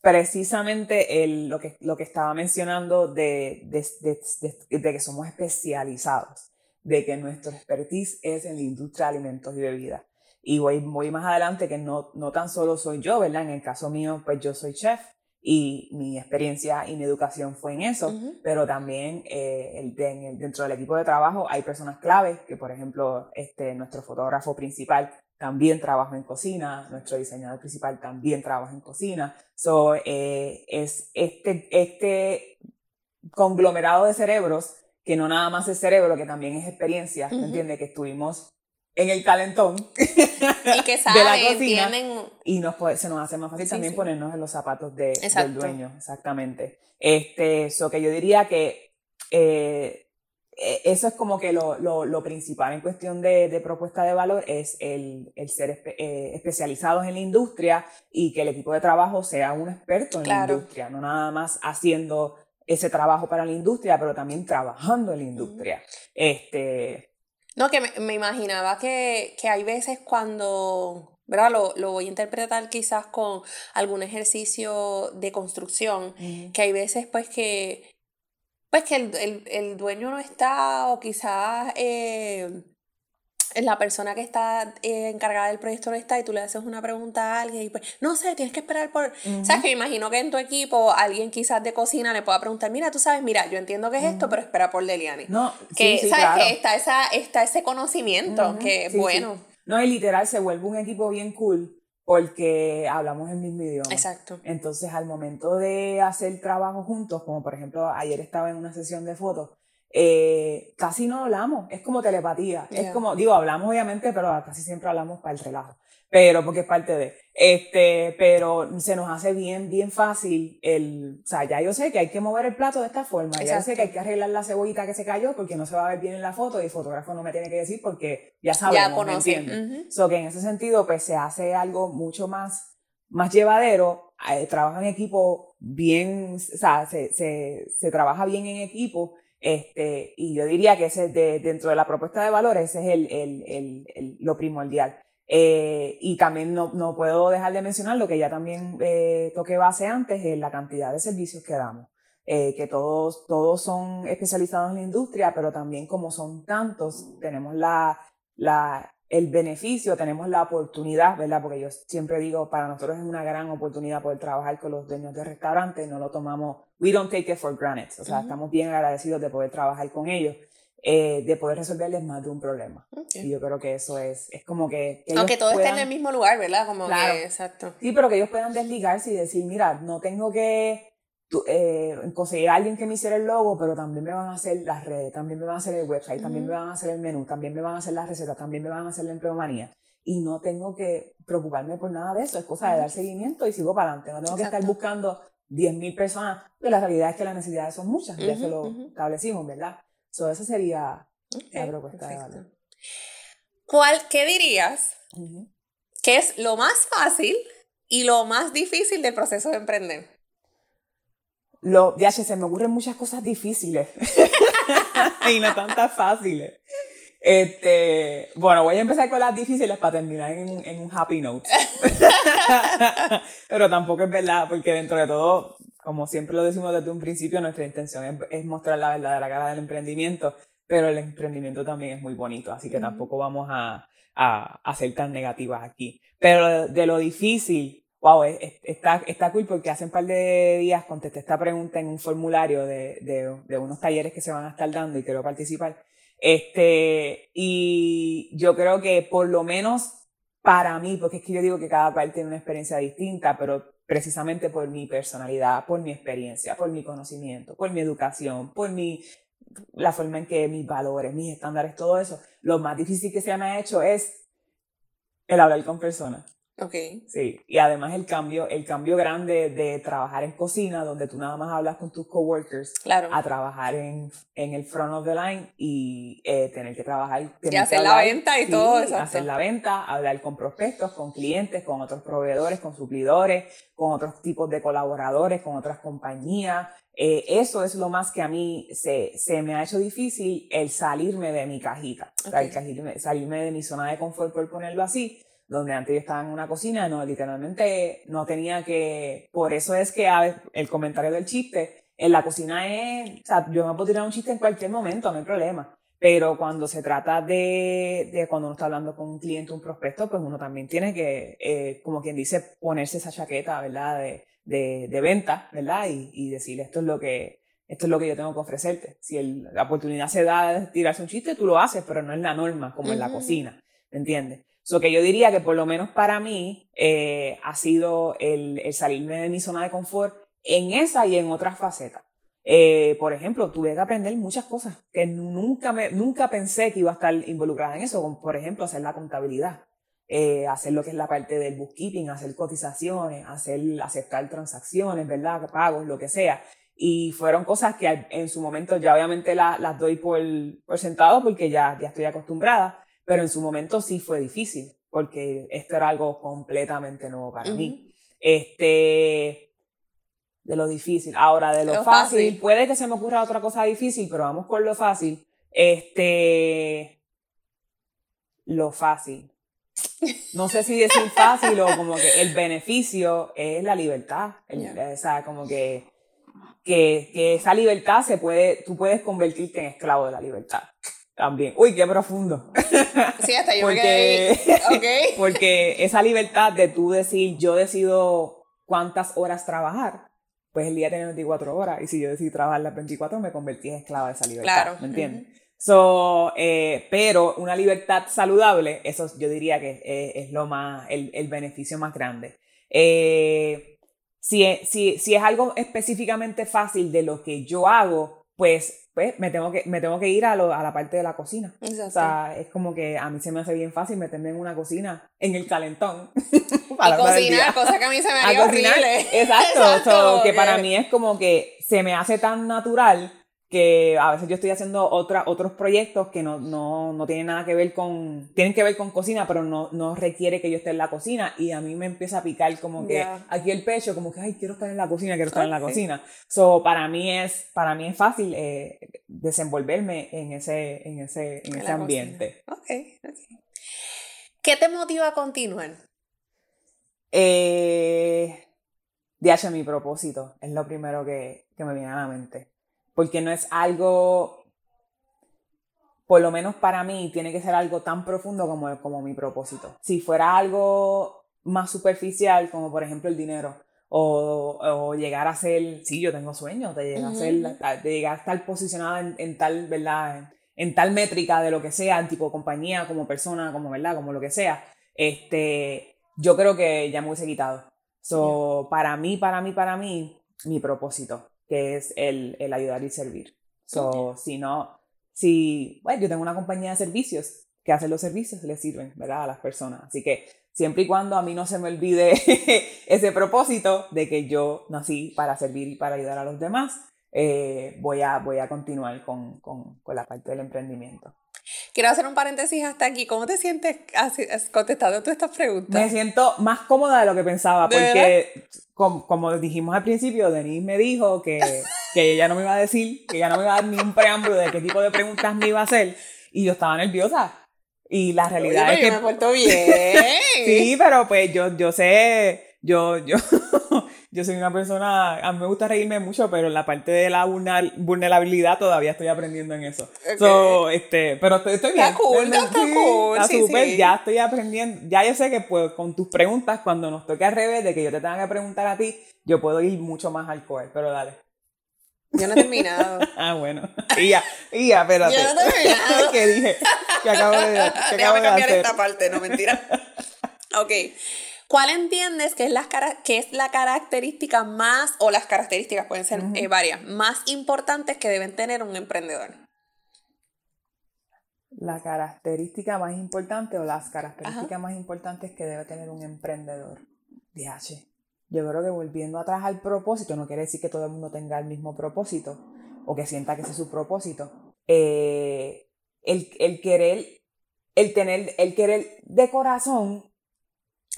precisamente el, lo, que, lo que estaba mencionando de, de, de, de, que somos especializados, de que nuestro expertise es en la industria de alimentos y bebidas. y voy, voy más adelante que no, no tan solo soy yo, ¿verdad? En el caso mío, pues yo soy chef y mi experiencia y mi educación fue en eso, pero también eh, el, dentro del equipo de trabajo hay personas claves, que por ejemplo este, nuestro fotógrafo principal también trabaja en cocina, nuestro diseñador principal también trabaja en cocina. So, eh, es este, este conglomerado de cerebros, que no nada más es cerebro, que también es experiencia, ¿me entiendes? Que estuvimos en el calentón y que saben, de la cocina. y nos se nos hace más fácil también ponernos en los zapatos de, del dueño, exactamente. Este, eso que yo diría que eh, e, eso es como que lo, lo, lo principal en cuestión de, de, propuesta de valor es el, el ser eh, especializados en la industria y que el equipo de trabajo sea un experto en la industria, no nada más haciendo ese trabajo para la industria, pero también trabajando en la industria. Este... No, que me, imaginaba que, que, hay veces cuando, ¿verdad? Lo, lo, voy a interpretar quizás con algún ejercicio de construcción, que hay veces pues que pues que el, el, el dueño no está o quizás eh, la persona que está eh, encargada del proyecto no está y tú le haces una pregunta a alguien y pues, no sé, tienes que esperar por... ¿Sabes? Que me imagino que en tu equipo alguien quizás de cocina le pueda preguntar, mira, tú sabes, mira, yo entiendo que es esto, pero espera por Deliani. No, que, sí, ¿sabes? Que está, esa, está ese conocimiento que, bueno... No, y literal se vuelve un equipo bien cool porque hablamos el mismo idioma. Exacto. Entonces, al momento de hacer trabajo juntos, como por ejemplo ayer estaba en una sesión de fotos, eh, casi no hablamos, es como telepatía, es como, digo, hablamos obviamente, pero casi siempre hablamos para el relajo pero porque es parte de, este, pero se nos hace bien, bien fácil el, o sea, ya yo sé que hay que mover el plato de esta forma, ya sé que hay que arreglar la cebollita que se cayó porque no se va a ver bien en la foto y el fotógrafo no me tiene que decir porque ya sabemos, ya. ¿me So que en ese sentido, pues se hace algo mucho más, más llevadero, eh, trabaja en equipo bien, o sea, se, se, se trabaja bien en equipo, este, y yo diría que ese de, dentro de la propuesta de valores, ese es el, el, el, lo primordial. Eh, y también no, no, puedo dejar de mencionar lo que ya también eh, toqué base antes, es la cantidad de servicios que damos. Eh, que todos, todos son especializados en la industria, pero también como son tantos, tenemos la, la, el beneficio, tenemos la oportunidad, ¿verdad? Porque yo siempre digo, para nosotros es una gran oportunidad poder trabajar con los dueños de restaurantes, no lo tomamos, we don't take it for granted, o sea, estamos bien agradecidos de poder trabajar con ellos. Eh, de poder resolverles más de un problema. Y yo creo que eso es, es como que... Aunque todo esté en el mismo lugar, ¿verdad? Como que, exacto. Sí, pero que ellos puedan desligarse y decir, mira, no tengo que eh, conseguir a alguien que me hiciera el logo, pero también me van a hacer las redes, también me van a hacer el website, también me van a hacer el menú, también me van a hacer las recetas, también me van a hacer la empleomanía. Y no tengo que preocuparme por nada de eso, es cosa de dar seguimiento y sigo para adelante. No tengo que estar buscando 10.000 personas, pero la realidad es que las necesidades son muchas, ya se lo establecimos, ¿verdad? So, esa sería la propuesta de valor. ¿Cuál, ¿Qué dirías que es lo más fácil y lo más difícil del proceso de emprender? Lo, ya se me ocurren muchas cosas difíciles y no tantas fáciles. Este, bueno, voy a empezar con las difíciles para terminar en, en un happy note. Pero tampoco es verdad, porque dentro de todo como siempre lo decimos desde un principio, nuestra intención es, mostrar la verdadera cara del emprendimiento, pero el emprendimiento también es muy bonito, así que tampoco vamos a, a, ser tan negativas aquí. Pero de, lo difícil, wow, está, está cool porque hace un par de días contesté esta pregunta en un formulario de, de, de unos talleres que se van a estar dando y quiero participar. Este, y yo creo que por lo menos para mí, porque es que yo digo que cada cual tiene una experiencia distinta, pero precisamente por mi personalidad, por mi experiencia, por mi conocimiento, por mi educación, por mi, la forma en que mis valores, mis estándares, todo eso, lo más difícil que se me ha hecho es el hablar con personas. Okay. Sí, y además el cambio, el cambio grande de trabajar en cocina, donde tú nada más hablas con tus coworkers, claro. a trabajar en, en el front of the line y eh, tener que trabajar. y hacer la venta y todo, exacto. Hacer la venta, hablar con prospectos, con clientes, con otros proveedores, con suplidores, con otros tipos de colaboradores, con otras compañías. Eh, eso es lo más que a mí se, se me ha hecho difícil, el salirme de mi cajita, el salirme de mi zona de confort, por ponerlo así donde antes yo estaba en una cocina, no, literalmente no tenía que, por eso es que el comentario del chiste, en la cocina es, o sea, yo me puedo tirar un chiste en cualquier momento, no hay problema, Pero cuando se trata de, de, cuando uno está hablando con un cliente, un prospecto, pues uno también tiene que, eh, como quien dice, ponerse esa chaqueta, ¿verdad? De, de, de venta, ¿verdad? Y, y decirle esto es lo que, esto es lo que yo tengo que ofrecerte. Si el, la oportunidad se da de tirarse un chiste, tú lo haces, pero no es la norma, como en la cocina, ¿me entiendes? So que yo diría que por lo menos para mí eh, ha sido el, el, salirme de mi zona de confort en esa y en otras facetas. Eh, por ejemplo, tuve que aprender muchas cosas que nunca, me, nunca pensé que iba a estar involucrada en eso, como por ejemplo hacer la contabilidad, eh, hacer lo que es la parte del bookkeeping, hacer cotizaciones, hacer, aceptar transacciones, ¿verdad? Pagos, lo que sea. Y fueron cosas que en su momento ya obviamente la, las doy por, por sentado porque ya, ya estoy acostumbrada, pero en su momento sí fue difícil porque esto era algo completamente nuevo para uh -huh. mí. Este, de lo difícil. Ahora, de lo, lo fácil, fácil, puede que se me ocurra otra cosa difícil, pero vamos con lo fácil. Este, lo fácil. No sé si decir fácil o como que el beneficio es la libertad. El, yeah. O sea, como que, que, que esa libertad se puede, tú puedes convertirte en esclavo de la libertad. También. Uy, qué profundo. Sí, hasta yo porque, me quedé okay. porque esa libertad de tú decir, yo decido cuántas horas trabajar, pues el día tiene 24 horas y si yo decido trabajar las 24 me convertí en esclava de esa libertad, claro. ¿me entiendes? Uh -huh. So, eh, pero una libertad saludable, eso yo diría que es, es lo más, el, el, beneficio más grande. Eh, si, si, si es algo específicamente fácil de lo que yo hago, pues pues me tengo que, me tengo que ir a, lo, a la parte de la cocina. Exacto. O sea, es como que a mí se me hace bien fácil meterme en una cocina, en el calentón. para y cocinar, cosa que a mí se me haría horrible. Exacto, Exacto so, que para mí es como que se me hace tan natural que a veces yo estoy haciendo otra, otros proyectos que no, no, no tienen nada que ver con, tienen que ver con cocina, pero no, no requiere que yo esté en la cocina y a mí me empieza a picar como que yeah. aquí el pecho, como que, ay, quiero estar en la cocina, quiero estar okay. en la cocina. So, para mí es, para mí es fácil eh, desenvolverme en ese, en ese, en, en ese ambiente. Okay, ok, ¿Qué te motiva a continuar? Eh, de hecho, mi propósito es lo primero que, que me viene a la mente porque no es algo, por lo menos para mí, tiene que ser algo tan profundo como, como mi propósito. Si fuera algo más superficial, como por ejemplo el dinero, o, o llegar a ser, sí, yo tengo sueños de llegar, uh -huh. a, ser, de llegar a estar posicionada en, en tal, ¿verdad? En, en, tal métrica de lo que sea, en tipo compañía, como persona, como, ¿verdad? Como lo que sea, este, yo creo que ya me hubiese quitado. So, yeah. para mí, para mí, para mí, mi propósito que es el, el ayudar y servir. So, okay. si no, si, bueno, yo tengo una compañía de servicios que hace los servicios, le sirven, ¿verdad? A las personas. Así que siempre y cuando a mí no se me olvide ese propósito de que yo nací para servir y para ayudar a los demás, eh, voy, a, voy a continuar con, con, con la parte del emprendimiento. Quiero hacer un paréntesis hasta aquí. ¿Cómo te sientes contestando todas estas preguntas? Me siento más cómoda de lo que pensaba, porque como, como, dijimos al principio, Denise me dijo que, que ella no me iba a decir, que ella no me iba a dar ni un preámbulo de qué tipo de preguntas me iba a hacer, y yo estaba nerviosa. Y la realidad Oye, es que... me porto bien. sí, pero pues yo, yo sé, yo, yo, yo soy una persona, a mí me gusta reírme mucho, pero en la parte de la vulnerabilidad todavía estoy aprendiendo en eso. Okay. So, este, pero estoy, estoy bien. Está cool, está cool. Está sí, sí. ya estoy aprendiendo, ya yo sé que pues, con tus preguntas, cuando nos toque al revés, de que yo te tenga que preguntar a ti, yo puedo ir mucho más al core, pero dale. Yo no he terminado. ah, bueno. Y ya, y ya, espérate. Yo no he terminado. ¿Qué dije? ¿Qué acabo de, qué acabo de cambiar hacer? esta parte, no mentira. ok. ¿Cuál entiendes que es, la, que es la característica más, o las características pueden ser uh -huh. eh, varias, más importantes que deben tener un emprendedor? La característica más importante o las características Ajá. más importantes que debe tener un emprendedor. DH. Yo creo que volviendo atrás al propósito, no quiere decir que todo el mundo tenga el mismo propósito o que sienta que ese es su propósito. Eh, el, el querer, el tener, el querer de corazón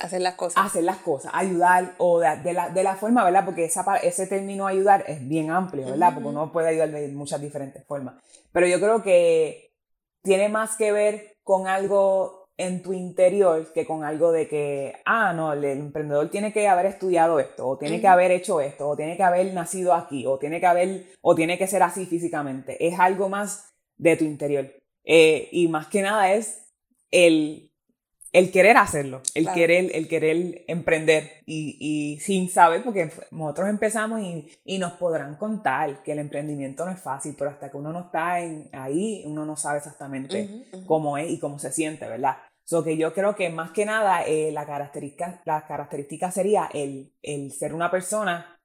Hacer las cosas. Hacer las cosas, ayudar o de, de, la, de la forma, ¿verdad? Porque esa, ese término ayudar es bien amplio, ¿verdad? Uh -huh. Porque uno puede ayudar de muchas diferentes formas. Pero yo creo que tiene más que ver con algo en tu interior que con algo de que, ah, no, el emprendedor tiene que haber estudiado esto, o tiene uh -huh. que haber hecho esto, o tiene que haber nacido aquí, o tiene que haber, o tiene que ser así físicamente. Es algo más de tu interior. Eh, y más que nada es el, el querer hacerlo, el, querer, el querer emprender y, y, sin saber, porque nosotros empezamos y, y, nos podrán contar que el emprendimiento no es fácil, pero hasta que uno no está en, ahí, uno no sabe exactamente cómo es y cómo se siente, ¿verdad? So que yo creo que más que nada eh, la, característica, la característica sería el, el ser una persona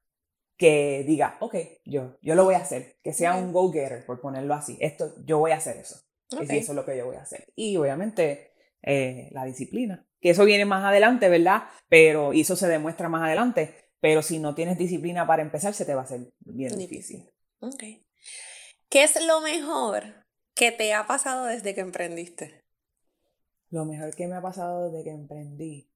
que diga, ok, yo, yo lo voy a hacer, que sea un go-getter, por ponerlo así, esto, yo voy a hacer eso, y eso es lo que yo voy a hacer. Y obviamente eh, la disciplina. Que eso viene más adelante, ¿verdad? Pero, y eso se demuestra más adelante. Pero si no tienes disciplina para empezar, se te va a hacer bien difícil. ¿Qué es lo mejor que te ha pasado desde que emprendiste? Lo mejor que me ha pasado desde que emprendí.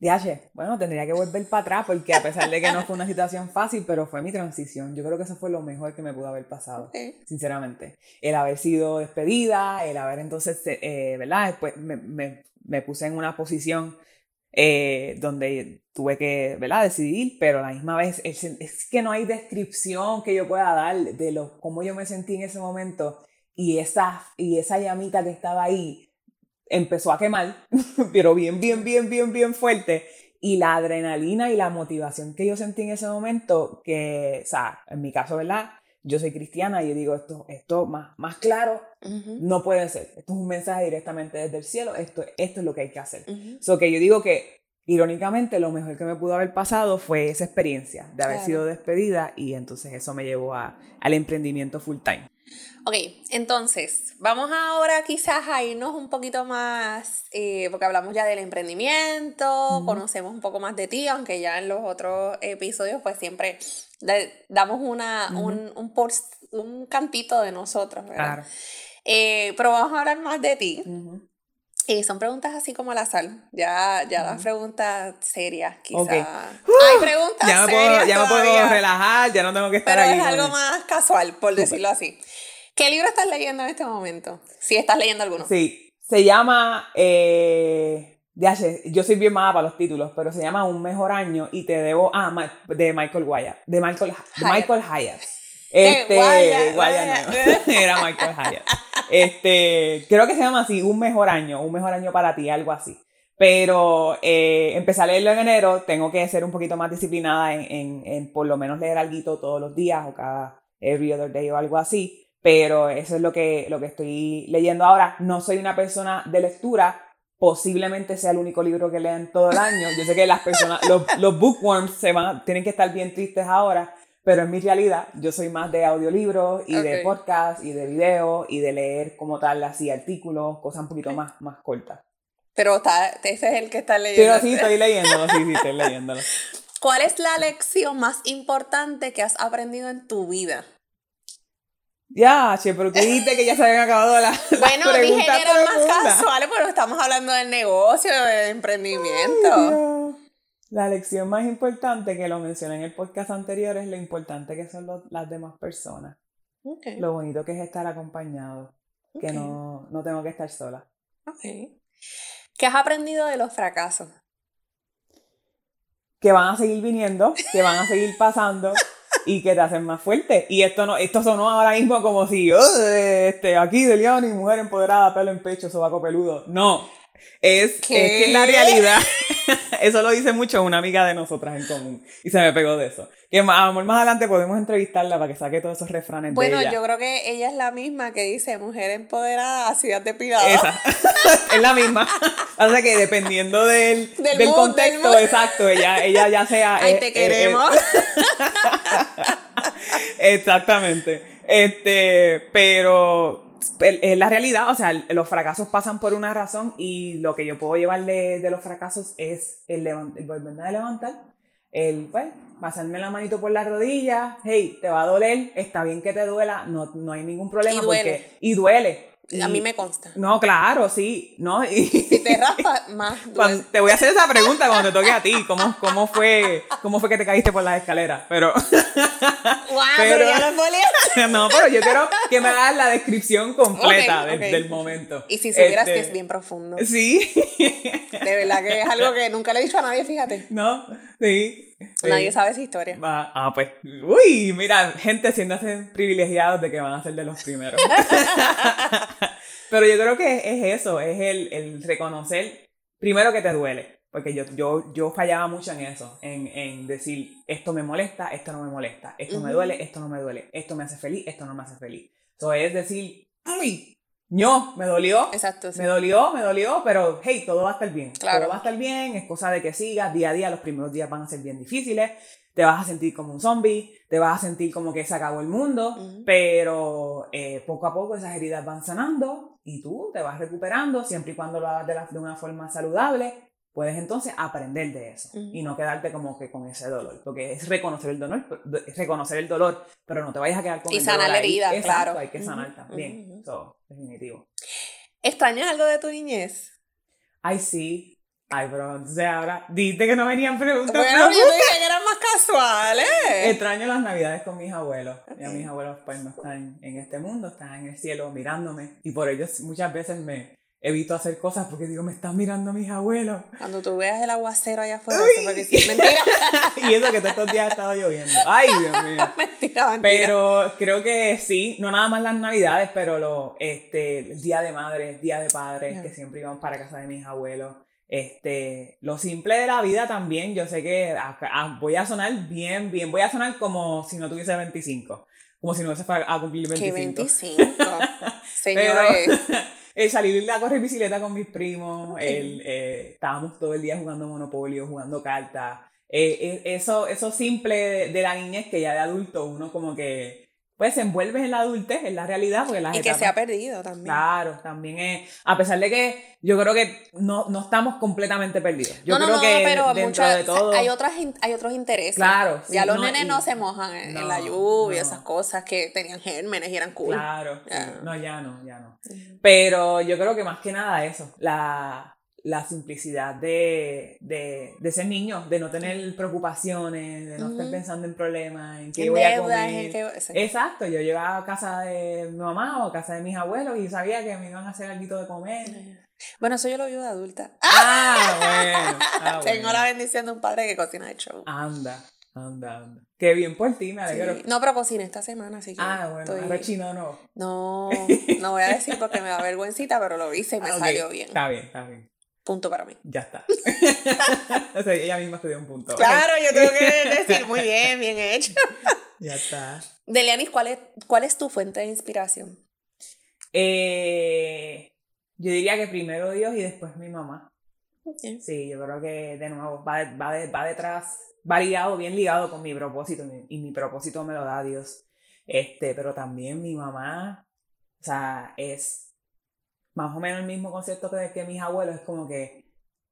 Diache, bueno, tendría que volver para atrás porque a pesar de que no fue una situación fácil, pero fue mi transición. Yo creo que eso fue lo mejor que me pudo haber pasado, sinceramente. El haber sido despedida, el haber entonces, eh, ¿verdad? Después me, me, me, puse en una posición eh, donde tuve que, ¿verdad? Decidir, pero a la misma vez es, es, que no hay descripción que yo pueda dar de lo, cómo yo me sentí en ese momento y esa, y esa llamita que estaba ahí empezó a quemar, pero bien, bien, bien, bien, bien fuerte. Y la adrenalina y la motivación que yo sentí en ese momento, que, o sea, en mi caso, ¿verdad? Yo soy cristiana y yo digo, esto, esto más, más claro no puede ser. Esto es un mensaje directamente desde el cielo, esto, esto es lo que hay que hacer. Uh que yo digo que, irónicamente, lo mejor que me pudo haber pasado fue esa experiencia de haber sido despedida y entonces eso me llevó a, al emprendimiento full time. Ok, entonces, vamos ahora quizás a irnos un poquito más, eh, porque hablamos ya del emprendimiento, conocemos un poco más de ti, aunque ya en los otros episodios pues siempre damos una, un, un, un, cantito de nosotros, ¿verdad? Claro. Eh, pero vamos a hablar más de ti. Y son preguntas así como la sal. Ya, ya las preguntas serias, quizás. Hay preguntas ya me serias. Puedo, ya me puedo relajar, ya no tengo que estar Pero ahí. es algo más casual, por decirlo así. ¿Qué libro estás leyendo en este momento? Si estás leyendo alguno. Sí, se llama. Eh, yo soy bien mala para los títulos, pero se llama Un Mejor Año y te debo. Ah, de Michael Wyatt. De Michael, de Michael Hyatt. Este, Wyatt, era Michael Hyatt. Este, creo que se llama así, Un Mejor Año, Un Mejor Año para ti, algo así. Pero eh, empecé a leerlo en enero, tengo que ser un poquito más disciplinada en, en, en por lo menos leer algo todos los días o cada every other day o algo así pero eso es lo que, lo que estoy leyendo ahora. No soy una persona de lectura, posiblemente sea el único libro que lean todo el año. Yo sé que las personas, los, los bookworms se van, tienen que estar bien tristes ahora, pero en mi realidad yo soy más de audiolibros y de podcast y de video y de leer como tal así artículos, cosas un poquito más, más cortas. Pero está, ese es el que está leyendo. Pero sí, estoy leyéndolo, sí, sí, estoy leyéndolo. ¿Cuál es la lección más importante que has aprendido en tu vida? Ya, che, pero tú dijiste que ya se habían acabado las Bueno, dije que eran más casuales, pero estamos hablando del negocio, del emprendimiento. La lección más importante que lo mencioné en el podcast anterior es lo importante que son las demás personas. Lo bonito que es estar acompañado, que no, no tengo que estar sola. Okay. ¿Qué has aprendido de los fracasos? Que van a seguir viniendo, que van a seguir pasando y que te hacen más fuerte. Y esto no, esto sonó ahora mismo como si, oh, este, aquí Deliani, mujer empoderada, pelo en pecho, sobaco peludo. No. Es, es que en la realidad, eso lo dice mucho una amiga de nosotras en común. Y se me pegó de eso. Que más, más adelante podemos entrevistarla para que saque todos esos refranes bueno, de ella. yo creo que ella es la misma que dice mujer empoderada, ciudad de cuidado. Esa. es la misma. O sea que dependiendo del, del, contexto, exacto, ella, ella ya sea. Ay, te queremos. Exactamente. Este, pero es la realidad, o sea, los fracasos pasan por una razón y lo que yo puedo llevar de, los fracasos es el, el volverme a levantar, el, pues, pasarme la manito por la rodilla, hey, te va a doler, está bien que te duela, no, no hay ningún problema. Y duele. y duele. a mí me consta. No, claro, sí, ¿no? Y, te más Cuando- te voy a hacer esa pregunta cuando te toque a ti. ¿Cómo, cómo, fue, ¿Cómo fue que te caíste por las escaleras? Pero, ¡Guau! pero- ya lo no, pero yo quiero que me hagas la descripción completa Ok, del, momento. Y si supieras Este, que es bien profundo. Sí, De verdad que es algo que nunca le he dicho a nadie, fíjate. ¿no? Sí. Nadie sabe esa historia. Ah, pues, uy, mira, gente siéndose privilegiados de que van a ser de los primeros. Pero yo creo que es eso, es el, el reconocer, primero que te duele, porque yo, yo, yo fallaba mucho en eso, en, en decir, esto me molesta, esto no me molesta, esto me duele, esto no me duele, esto me hace feliz, esto no me hace feliz. Eso es decir, ay, no, me dolió, Exacto, sí. me dolió, me dolió, pero hey, todo va a estar bien. Claro. Todo va a estar bien, es cosa de que sigas día a día, los primeros días van a ser bien difíciles, te vas a sentir como un zombie, te vas a sentir como que se acabó el mundo, pero eh, poco a poco esas heridas van sanando y tú te vas recuperando siempre y cuando lo hagas de, la- de una forma saludable. Puedes entonces aprender de eso y no quedarte como que con ese dolor, porque es reconocer el dolor, es reconocer el dolor, pero no te vayas a quedar con Y el sanar dolor la ahí. herida, Exacto, claro. hay que sanar también. ujú. So, definitivo. ¿Extrañas algo de tu niñez? Ay, sí. Ay, pero entonces ahora, dijiste que no venían preguntas. Bueno, yo dije que eran más casuales. Extraño las navidades con mis abuelos. Ya mis abuelos pues no están en este mundo, están en el cielo mirándome. Y por ello muchas veces me evito hacer cosas porque digo, me están mirando mis abuelos. Cuando tú veas el aguacero allá afuera, eso fue que sí. Mentira. y eso que todos estos días ha estado lloviendo. Ay, Dios mío. mentira, mentira. Pero creo que sí, no nada más las navidades, pero lo, este, el día de madre, el día de padres, que siempre íbamos para casa de mis abuelos. Este, lo simple de la vida también, yo sé que a- a- voy a sonar bien, bien, voy a sonar como si no tuviese 25, como si no se fuera a cumplir Que 25. 25. Pero Señores. el salir a correr bicicleta con mis primos, el, eh, estábamos todo el día jugando Monopolio, jugando cartas. Eh, eh, eso, eso simple de, de la niñez que ya de adulto uno como que pues se envuelve en la adultez, en la realidad, porque las y que se ha perdido también. Claro, también es, a pesar de que yo creo que no, no estamos completamente perdidos. Yo no, creo no, no, que pero dentro muchas- de todo... hay, otras, hay otros intereses. Claro, sí, ya los nenes y- no se mojan en, en la lluvia, esas cosas que tenían gérmenes y eran cool. Claro, sí. No, ya no, ya no. Pero yo creo que más que nada eso, la, la simplicidad de, de, de ser niño, de no tener preocupaciones, de no estar pensando en problemas, en qué En voy a deudas, comer. que-. Exacto, yo llegaba a casa de mi mamá o a casa de mis abuelos y sabía que me iban a hacer algo de comer. Bueno, eso yo lo vivo de adulta. Ah, bueno. ah, Tengo bueno. la bendición de un padre que cocina de show. Anda, anda, anda. Qué bien por ti, me alegro. Sí. No, pero cociné esta semana, así que. Ah, bueno, estoy- arroz chino no. No, no voy a decir porque me da vergüencita, pero lo hice y me Ah, salió bien. Está bien, está bien. Punto para mí. Ya está. o sea, ella misma se dio un punto. Claro, yo tengo que decir muy bien, bien hecho. Ya está. Delianis, ¿cuál es, ¿cuál es tu fuente de inspiración? Eh, yo diría que primero Dios y después mi mamá. Sí, yo creo que de nuevo va, va, va detrás, va ligado, bien ligado con mi propósito y mi, y mi propósito me lo da Dios. Este, pero también mi mamá, o sea, es más o menos el mismo concepto que, que mis abuelos, es como que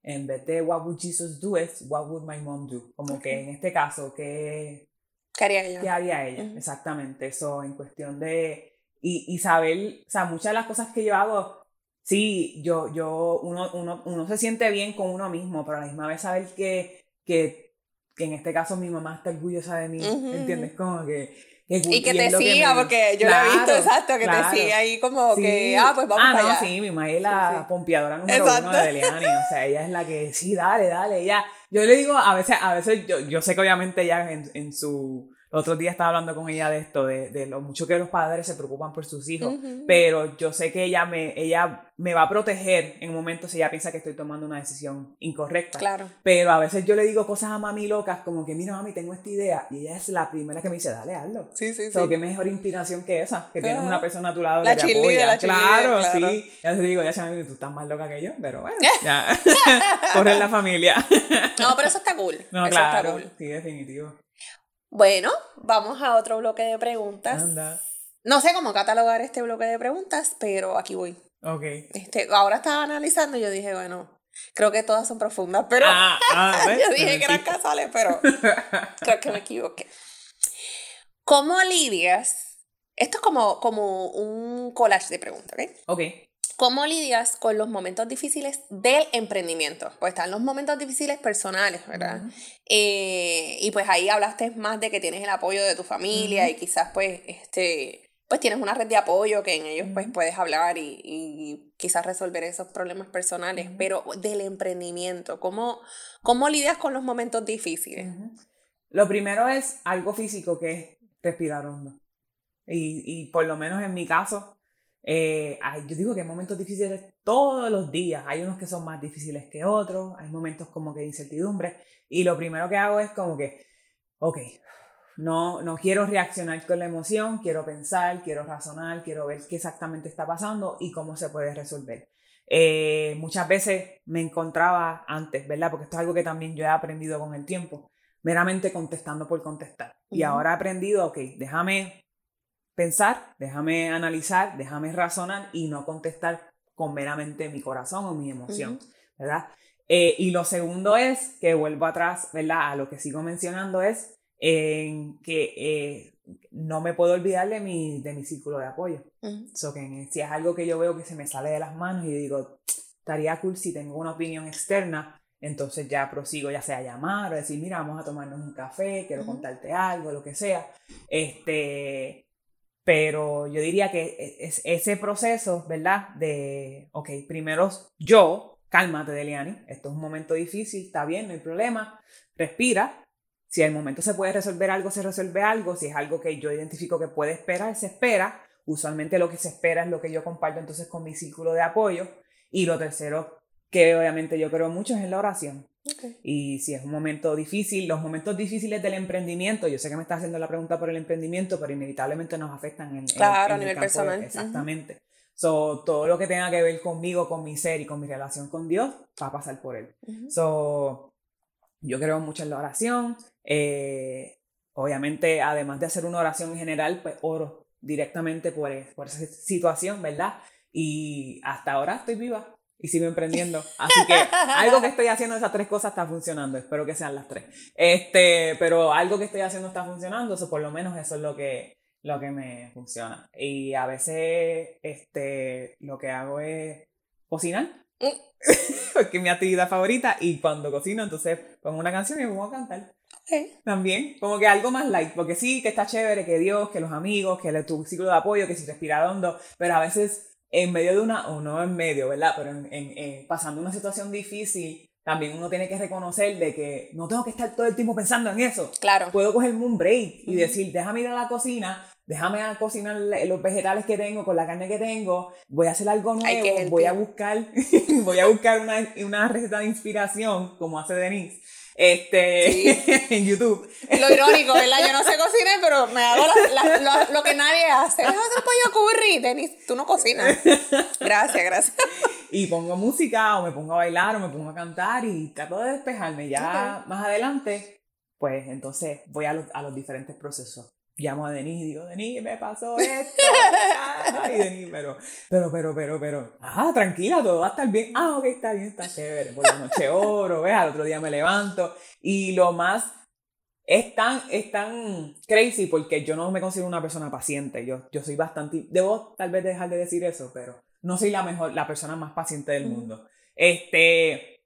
en vez de what would Jesus do, es what would my mom do. Como que en este caso, ¿qué, ¿Qué haría ella? ¿Qué haría ella? Exactamente, eso en cuestión de... Y, y saber, o sea, muchas de las cosas que yo hago, sí, yo, yo, uno, uno, uno se siente bien con uno mismo, pero a la misma vez saber que, que, que en este caso mi mamá está orgullosa de mí, Ujú, ¿entiendes? Como que... que Y que te siga, me- porque yo lo he visto, exacto, que claro. te sigue ahí como Sí. que, ah, pues vamos ah, para no, allá. sí, mi mamá es la Sí, sí. pompeadora número Exacto. uno de Eliani, o sea, ella es la que, sí, dale, dale, ella, yo le digo, a veces, a veces, yo, yo sé que obviamente ella en, en su, otros días estaba hablando con ella de esto, de, de lo mucho que los padres se preocupan por sus hijos, pero yo sé que ella me, ella me va a proteger en un momento si ella piensa que estoy tomando una decisión incorrecta. Claro. Pero a veces yo le digo cosas a mami locas como que, mira mami, tengo esta idea, y ella es la primera que me dice, dale, hazlo. Sí, sí, sí. So, qué mejor inspiración que esa, que tienes una persona a tu lado La que te cheerleader, apoya. la claro, claro. sí. Ya te digo, ya sabes, tú estás más loca que yo, pero bueno, ya. Corre en la familia. No, pero eso está cool. No, eso está claro. cool. Sí, definitivo. Bueno, vamos a otro bloque de preguntas. Anda. No sé cómo catalogar este bloque de preguntas, pero aquí voy. Ok. Este, ahora estaba analizando y yo dije, bueno, creo que todas son profundas, pero Ah, ah, yo dije que eran casuales, pero creo que me equivoqué. ¿Cómo lidias? Esto es como, como un collage de preguntas, ¿ok? Ok. ¿Cómo lidias con los momentos difíciles del emprendimiento? Pues están los momentos difíciles personales, ¿verdad? Eh, y pues ahí hablaste más de que tienes el apoyo de tu familia y quizás pues este pues tienes una red de apoyo que en ellos pues puedes hablar y, y quizás resolver esos problemas personales, pero del emprendimiento, ¿cómo, ¿cómo lidias con los momentos difíciles? Lo primero es algo físico que es respirar hondo. Y, y por lo menos en mi caso, eh, yo digo que hay momentos difíciles todos los días. Hay unos que son más difíciles que otros. Hay momentos como que de incertidumbre. Y lo primero que hago es como que, ok, no, no quiero reaccionar con la emoción, quiero pensar, quiero razonar, quiero ver qué exactamente está pasando y cómo se puede resolver. Eh, muchas veces me encontraba antes, ¿verdad? Porque esto es algo que también yo he aprendido con el tiempo, meramente contestando por contestar. Y ahora he aprendido, ok, déjame pensar, déjame analizar, déjame razonar y no contestar con meramente mi corazón o mi emoción, ¿verdad? Eh, y lo segundo es, que vuelvo atrás, ¿verdad? A lo que sigo mencionando es que eh, no me puedo olvidar de mi, de mi círculo de apoyo. que si es algo que yo veo que se me sale de las manos y digo, estaría cool si tengo una opinión externa, entonces ya prosigo, ya sea llamar o decir, mira, vamos a tomarnos un café, quiero contarte algo, lo que sea. Este, pero yo diría que e, es ese proceso, ¿verdad? De, ok, primero yo, cálmate, Deliani, esto es un momento difícil, está bien, no hay problema, respira. Si al momento se puede resolver algo, se resuelve algo. Si es algo que yo identifico que puede esperar, se espera. Usualmente lo que se espera es lo que yo comparto entonces con mi círculo de apoyo. Y lo tercero, que obviamente yo creo mucho, es en la oración. Y si es un momento difícil, los momentos difíciles del emprendimiento, yo sé que me está haciendo la pregunta por el emprendimiento, pero inevitablemente nos afectan en, claro, a nivel personal. exactamente. So, todo lo que tenga que ver conmigo, con mi ser y con mi relación con Dios, va a pasar por él. so, yo creo mucho en la oración. Eh, obviamente, además de hacer una oración en general, pues oro directamente por, por esa situación, ¿verdad? Y hasta ahora estoy viva y sigo emprendiendo. Así que algo que estoy haciendo esas tres cosas está funcionando. Espero que sean las tres. Este, pero algo que estoy haciendo está funcionando. O por lo menos eso es lo que, lo que me funciona. Y a veces este, lo que hago es cocinar. Mm. Porque es mi actividad favorita. Y cuando cocino, entonces pongo una canción y me pongo a cantar. También, como que algo más light, porque sí, que está chévere, que Dios, que los amigos, que tu ciclo de apoyo, que si respirar hondo, pero a veces en medio de una, o no en medio, ¿verdad? Pero en, en, pasando una situación difícil, también uno tiene que reconocer de que no tengo que estar todo el tiempo pensando en eso. Claro. Puedo cogerme un break y decir, déjame ir a la cocina, déjame cocinar los vegetales que tengo con la carne que tengo, voy a hacer algo nuevo, voy a buscar, voy a buscar una, una receta de inspiración, como hace Denise este, en YouTube. Lo irónico, ¿verdad? Yo no sé cocinar, pero me hago lo, que nadie hace. Déjame hacer pollo curry, Denis. Tú no cocinas. Gracias, gracias. Y pongo música, o me pongo a bailar, o me pongo a cantar, y trato de despejarme. Ya más adelante, pues entonces voy a los, a los diferentes procesos llamo a Denise y digo, Denise, me pasó esto. Ay, Denise, pero, pero, pero, pero, pero, ah, tranquila, todo va a estar bien. Ah, ok, está bien, está chévere. Por la noche oro, ¿ves? Al otro día me levanto. Y lo más, es tan, es tan crazy porque yo no me considero una persona paciente. Yo, yo soy bastante, debo tal vez dejar de decir eso, pero no soy la mejor, la persona más paciente del mundo. Este,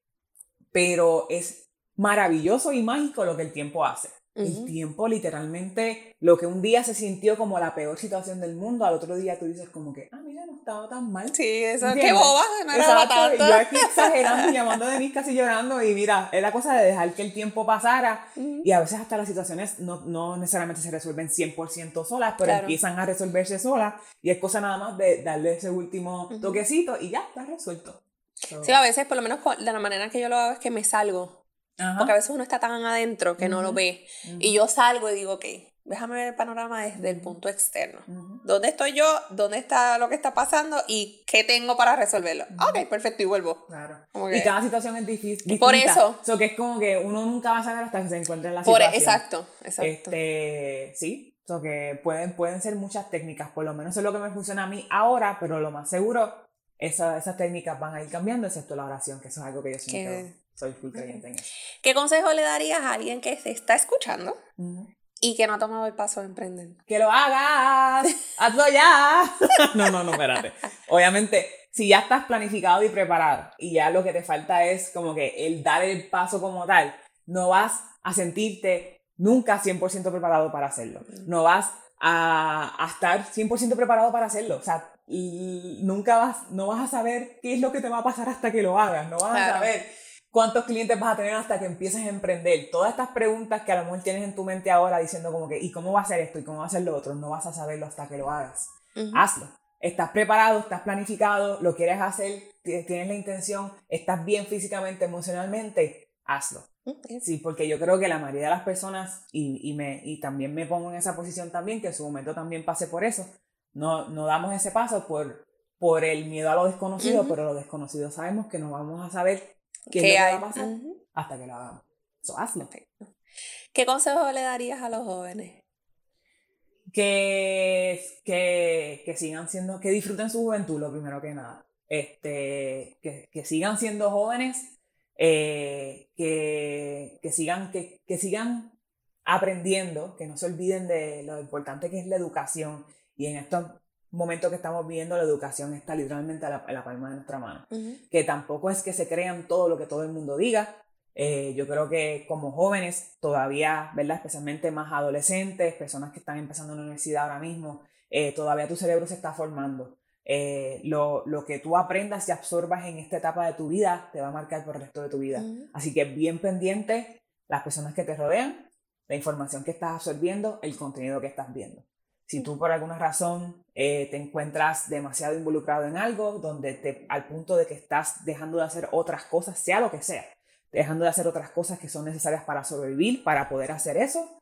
pero es maravilloso y mágico lo que el tiempo hace. El tiempo, literalmente, lo que un día se sintió como la peor situación del mundo, al otro día tú dices como que, ah, mira, no estaba tan mal. Sí, eso, qué boba, no era tanto. Yo aquí exagerando, llamando a Denise casi llorando, y mira, es la cosa de dejar que el tiempo pasara, y a veces hasta las situaciones no, no necesariamente se resuelven 100% solas, pero empiezan a resolverse solas, y es cosa nada más de darle ese último toquecito, y ya, está resuelto. Sí, a veces, por lo menos de la manera que yo lo hago, es que me salgo porque a veces uno está tan adentro que no lo ve. Y yo salgo y digo, ok, déjame ver el panorama desde el punto externo. ¿Dónde estoy yo? ¿Dónde está lo que está pasando? ¿Y qué tengo para resolverlo? Ok, perfecto, y vuelvo. Claro. y cada situación es difícil. Por eso. So que es como que uno nunca va a saber hasta que se encuentre en la Por, e, situación. exacto, exacto. Este, sí, so que pueden, pueden ser muchas técnicas, por lo menos es lo que me funciona a mí ahora, pero lo más seguro, esas técnicas van a ir cambiando, excepto la oración, que eso es algo que yo siento soy full creyente en eso. ¿Qué consejo le darías a alguien que se está escuchando y que no ha tomado el paso de emprender? ¡Que lo hagas! ¡Hazlo ya! no, no, no, espérate. Obviamente, si ya estás planificado y preparado y ya lo que te falta es como que el dar el paso como tal, no vas a sentirte nunca 100% preparado para hacerlo. No vas a, a estar 100% preparado para hacerlo. O sea, nunca vas, no vas a saber qué es lo que te va a pasar hasta que lo hagas. No vas a saber cuántos clientes vas a tener hasta que empieces a emprender. Todas estas preguntas que a lo mejor tienes en tu mente ahora diciendo como que, ¿y cómo va a ser esto? ¿Y cómo va a ser lo otro? No vas a saberlo hasta que lo hagas. Hazlo estás preparado, estás planificado, lo quieres hacer, tienes la intención, estás bien físicamente, emocionalmente, hazlo. Sí, porque yo creo que la mayoría de las personas, y, y, me, y también me pongo en esa posición también, que en su momento también pasé por eso, no, no damos ese paso por, por el miedo a lo desconocido, pero lo desconocido sabemos que no vamos a saber qué, va a pasar hasta que lo hagamos. Eso hazlo. ¿Qué consejo le darías a los jóvenes? que, que, que, sigan siendo, que disfruten su juventud, lo primero que nada. Este, que, que sigan siendo jóvenes, eh, que, que, sigan, que, que sigan aprendiendo, que no se olviden de lo importante que es la educación. Y en estos momentos que estamos viviendo, la educación está literalmente a la, palma de nuestra mano. Que tampoco es que se crean todo lo que todo el mundo diga, eh, yo creo que como jóvenes todavía, ¿verdad? Especialmente más adolescentes, personas que están empezando en la universidad ahora mismo, eh, todavía tu cerebro se está formando. Eh, lo, lo, que tú aprendas y absorbas en esta etapa de tu vida te va a marcar por el resto de tu vida. Así que bien pendiente las personas que te rodean, la información que estás absorbiendo, el contenido que estás viendo. Si tú por alguna razón te encuentras demasiado involucrado en algo, donde te, al punto de que estás dejando de hacer otras cosas, sea lo que sea, dejando de hacer otras cosas que son necesarias para sobrevivir, para poder hacer eso,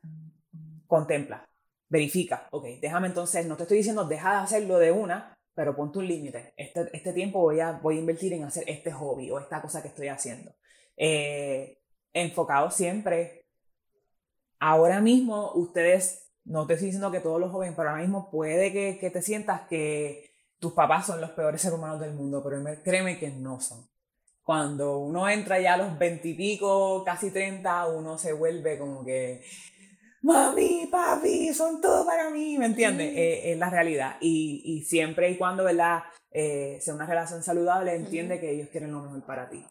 contempla, verifica, ok, déjame entonces, no te estoy diciendo deja de hacerlo de una, pero ponte un límite. Este, este tiempo voy a, voy a invertir en hacer este hobby o esta cosa que estoy haciendo. Eh, enfocado siempre. Ahora mismo, ustedes, no te estoy diciendo que todos los jóvenes, pero ahora mismo puede que, que te sientas que tus papás son los peores seres humanos del mundo, pero créeme que no son. Cuando uno entra ya a los veintipico, casi treinta, uno se vuelve como que, mami, papi, son todo para mí, ¿me entiendes? Eh, es la realidad. Y, y, siempre y cuando, ¿verdad? Eh, sea una relación saludable, entiende que ellos quieren lo mejor para ti.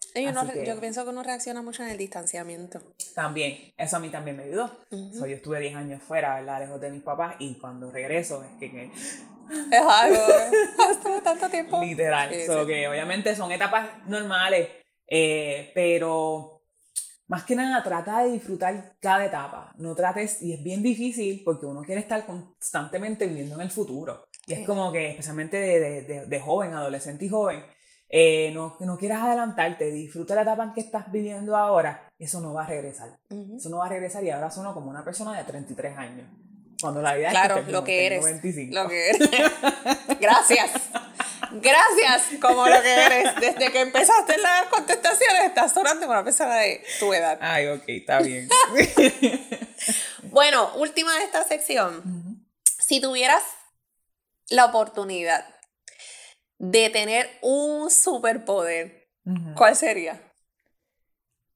yo pienso que uno reacciona mucho en el distanciamiento. También, eso a mí también me ayudó. yo estuve 10 años fuera, ¿verdad? Lejos de mis papás y cuando regreso es que es algo. Estuve tanto tiempo. Literal. que obviamente son etapas normales, eh, pero más que nada trata de disfrutar cada etapa. No trates, y es bien difícil porque uno quiere estar constantemente viviendo en el futuro. Y es como que, especialmente de, de, de joven, adolescente y joven, eh, no, no quieras adelantarte, disfruta la etapa en que estás viviendo ahora, eso no va a regresar. Eso no va a regresar y ahora sueno como una persona de 33 años. Cuando la vida claro, es que lo que eres. Lo que eres. Gracias. Gracias, como lo que eres. Desde que empezaste las contestaciones, estás sonando con una persona de tu edad. Ay, ok, está bien. bueno, última de esta sección. Si tuvieras la oportunidad de tener un superpoder, ¿cuál sería?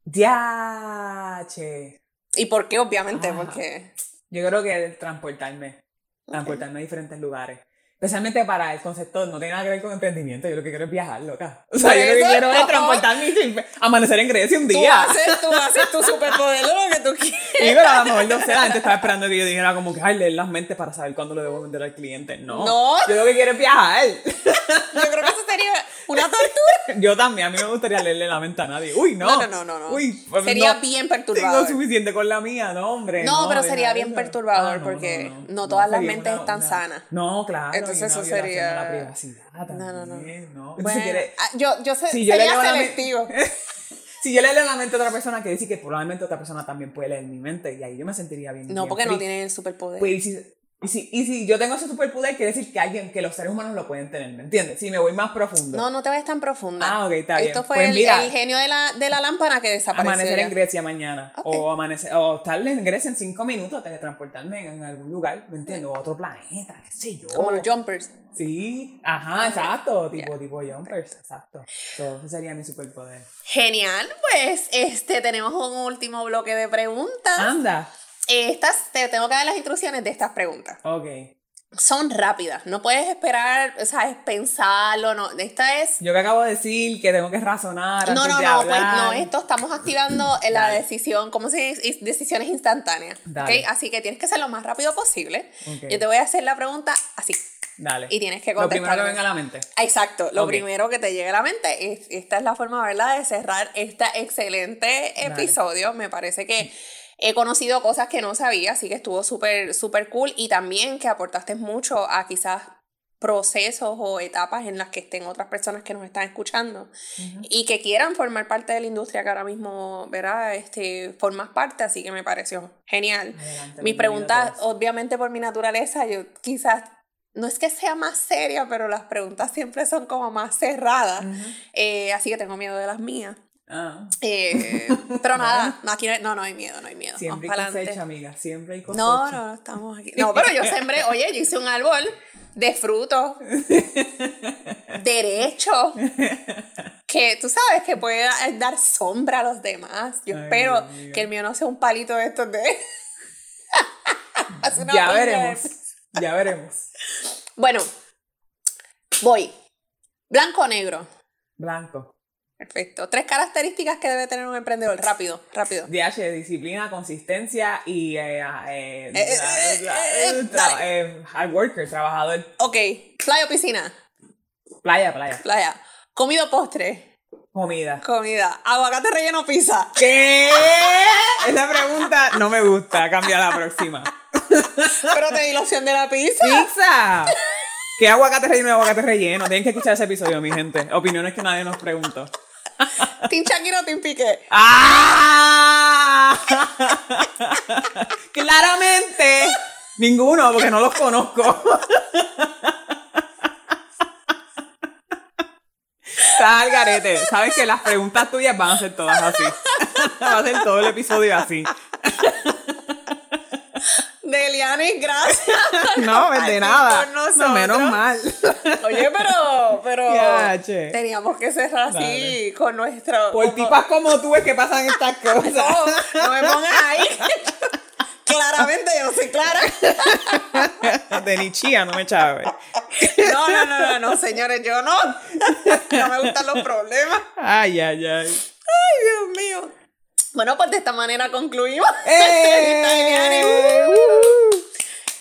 Ya, che. ¿Y por qué? Obviamente, porque yo creo que transportarme, transportarme a diferentes lugares. Especialmente para el concepto, no tiene nada que ver con emprendimiento, yo lo que quiero es viajar, loca. O sea, yo lo que quiero es transportarme y amanecer en Grecia un día. Tú haces, tú haces tu superpoder lo que tú quieres. Y pero a lo mejor no sé, la gente estaba esperando que yo dijera como que, ay, leer las mentes para saber cuándo lo debo vender al cliente. No. No. Yo lo que quiero es viajar. yo creo que eso sería una tortura. Yo también, a mí me gustaría leerle la mente a nadie. Uy, no. No, no, no, no. Uy, pues sería bien perturbador. Tengo suficiente con la mía, no, hombre. No, pero sería bien perturbador ah, porque no, todas las mentes están sanas. No, claro. Entonces eso sería. La privacidad también, no, no, no. Bueno, ah, yo, yo, sé, si yo sería selectivo. si yo leo la mente a otra persona, quiere decir que probablemente otra persona también puede leer mi mente y ahí yo me sentiría bien. No, porque no tiene el superpoder. Pues, y si, y si yo tengo ese superpoder, quiere decir que alguien, que los seres humanos lo pueden tener, ¿me entiendes? Si me voy más profundo. No, no te vayas tan profunda. Ah, ok, está bien. Esto fue pues el, genio de la, de la lámpara que desapareció. Amanecer en Grecia mañana. O amanecer, o estar en Grecia en cinco minutos, teletransportarme en algún lugar, ¿me entiendes? O otro planeta, qué sé yo. Como los jumpers. Sí, ajá, exacto, tipo, tipo jumpers, exacto. ese sería mi superpoder. Genial, pues este tenemos un último bloque de preguntas. Anda. Estas, te tengo que dar las instrucciones de estas preguntas. Ok. son rápidas. No puedes esperar, ¿sabes? Pensarlo, no. Esta es. Yo que acabo de decir que tengo que razonar. No, antes no, de no, pues no, esto estamos activando la Dale. decisión, ¿cómo se dice? Decisiones instantáneas. ¿ok? Dale. Así que tienes que ser lo más rápido posible. Ok. Yo te voy a hacer la pregunta así. Dale. Y tienes que Lo primero que venga a la mente. Exacto, lo primero que te llegue a la mente es, esta es la forma, ¿verdad?, de cerrar este excelente episodio. Me parece que he conocido cosas que no sabía, así que estuvo súper, súper cool y también que aportaste mucho a quizás procesos o etapas en las que estén otras personas que nos están escuchando y que quieran formar parte de la industria que ahora mismo, ¿verdad? Este, formas parte, así que me pareció genial. Adelante, Mi bienvenido pregunta, a todos. obviamente por mi naturaleza, yo quizás, no es que sea más seria, pero las preguntas siempre son como más cerradas, Eh, así que tengo miedo de las mías. Ah, Eh, pero nada, no, aquí no, no, no hay miedo, no hay miedo. siempre Vamos hay cosecha, amiga. Siempre hay cosecha. No, no, no, estamos aquí. No, pero yo sembré, oye, yo hice un árbol de frutos derecho que tú sabes que puede dar sombra a los demás. Yo Ay, espero que el mío no sea un palito de estos de. Ya de- veremos. Ya veremos. Bueno, voy. Blanco o negro. Blanco. Perfecto. Tres características que debe tener un emprendedor. Rápido, rápido. DH, disciplina, consistencia y eh, eh, eh, hard worker, trabajador. Ok. Playa o piscina. Playa, playa. Playa. Comida o postre. Comida. Comida. Aguacate relleno o pizza. ¿Qué? Esa pregunta no me gusta. Cambia la próxima. Pero te di la opción de la pizza. ¡Pizza! ¿Qué aguacate relleno y aguacate relleno? Tienen que escuchar ese episodio, mi gente. Opiniones que nadie nos preguntó. Team Shakira o Team Piqué. ¡Ah! Claramente. Ninguno, porque no los conozco. Estás al garete. Sabes que las preguntas tuyas van a ser todas así. Va a ser todo el episodio así. Deliani, gracias. No, Compartir de nada. No, menos mal. Oye, pero, pero che. teníamos que cerrar así Dale. con nuestro. Por como- tipas como tú es que pasan estas cosas. No, no me pongas ahí. Claramente yo soy clara. De ni chía, no me chaves. No, no, no, no, no, señores, yo no. No me gustan los problemas. Ay, ay, ay. Ay, Dios mío. Bueno, pues de esta manera concluimos. ¡Eh!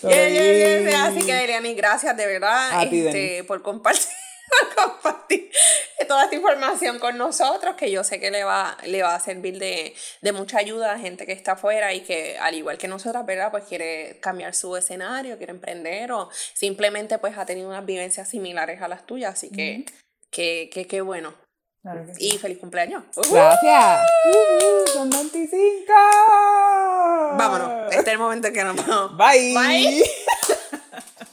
Yeah, yeah, yeah. Así que, Eliani, gracias de verdad este, por compartir, compartir toda esta información con nosotros, que yo sé que le va, le va a servir de, de mucha ayuda a gente que está afuera y que, al igual que nosotras, ¿verdad? Pues quiere cambiar su escenario, quiere emprender o simplemente pues ha tenido unas vivencias similares a las tuyas. Así que, que, que, qué bueno. Claro que sí. Y feliz cumpleaños. Gracias. Uh, son 25. Vámonos. Este es el momento en que nos vamos. Bye. Bye.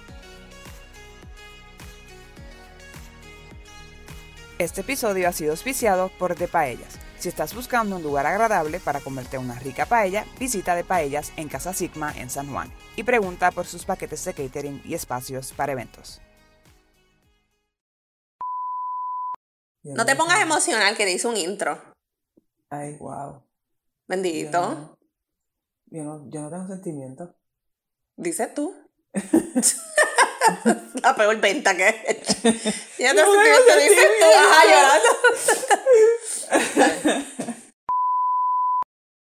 Este episodio ha sido auspiciado por De Paellas. Si estás buscando un lugar agradable para comerte una rica paella, visita De Paellas en Casa Sigma en San Juan y pregunta por sus paquetes de catering y espacios para eventos. No te pongas emocional que te hice un intro. Ay, wow. Bendito. Yo no, yo no tengo sentimientos. Dices tú. La peor venta que he hecho. Ya te No sentí, tengo te dices tú, ajá, llorando.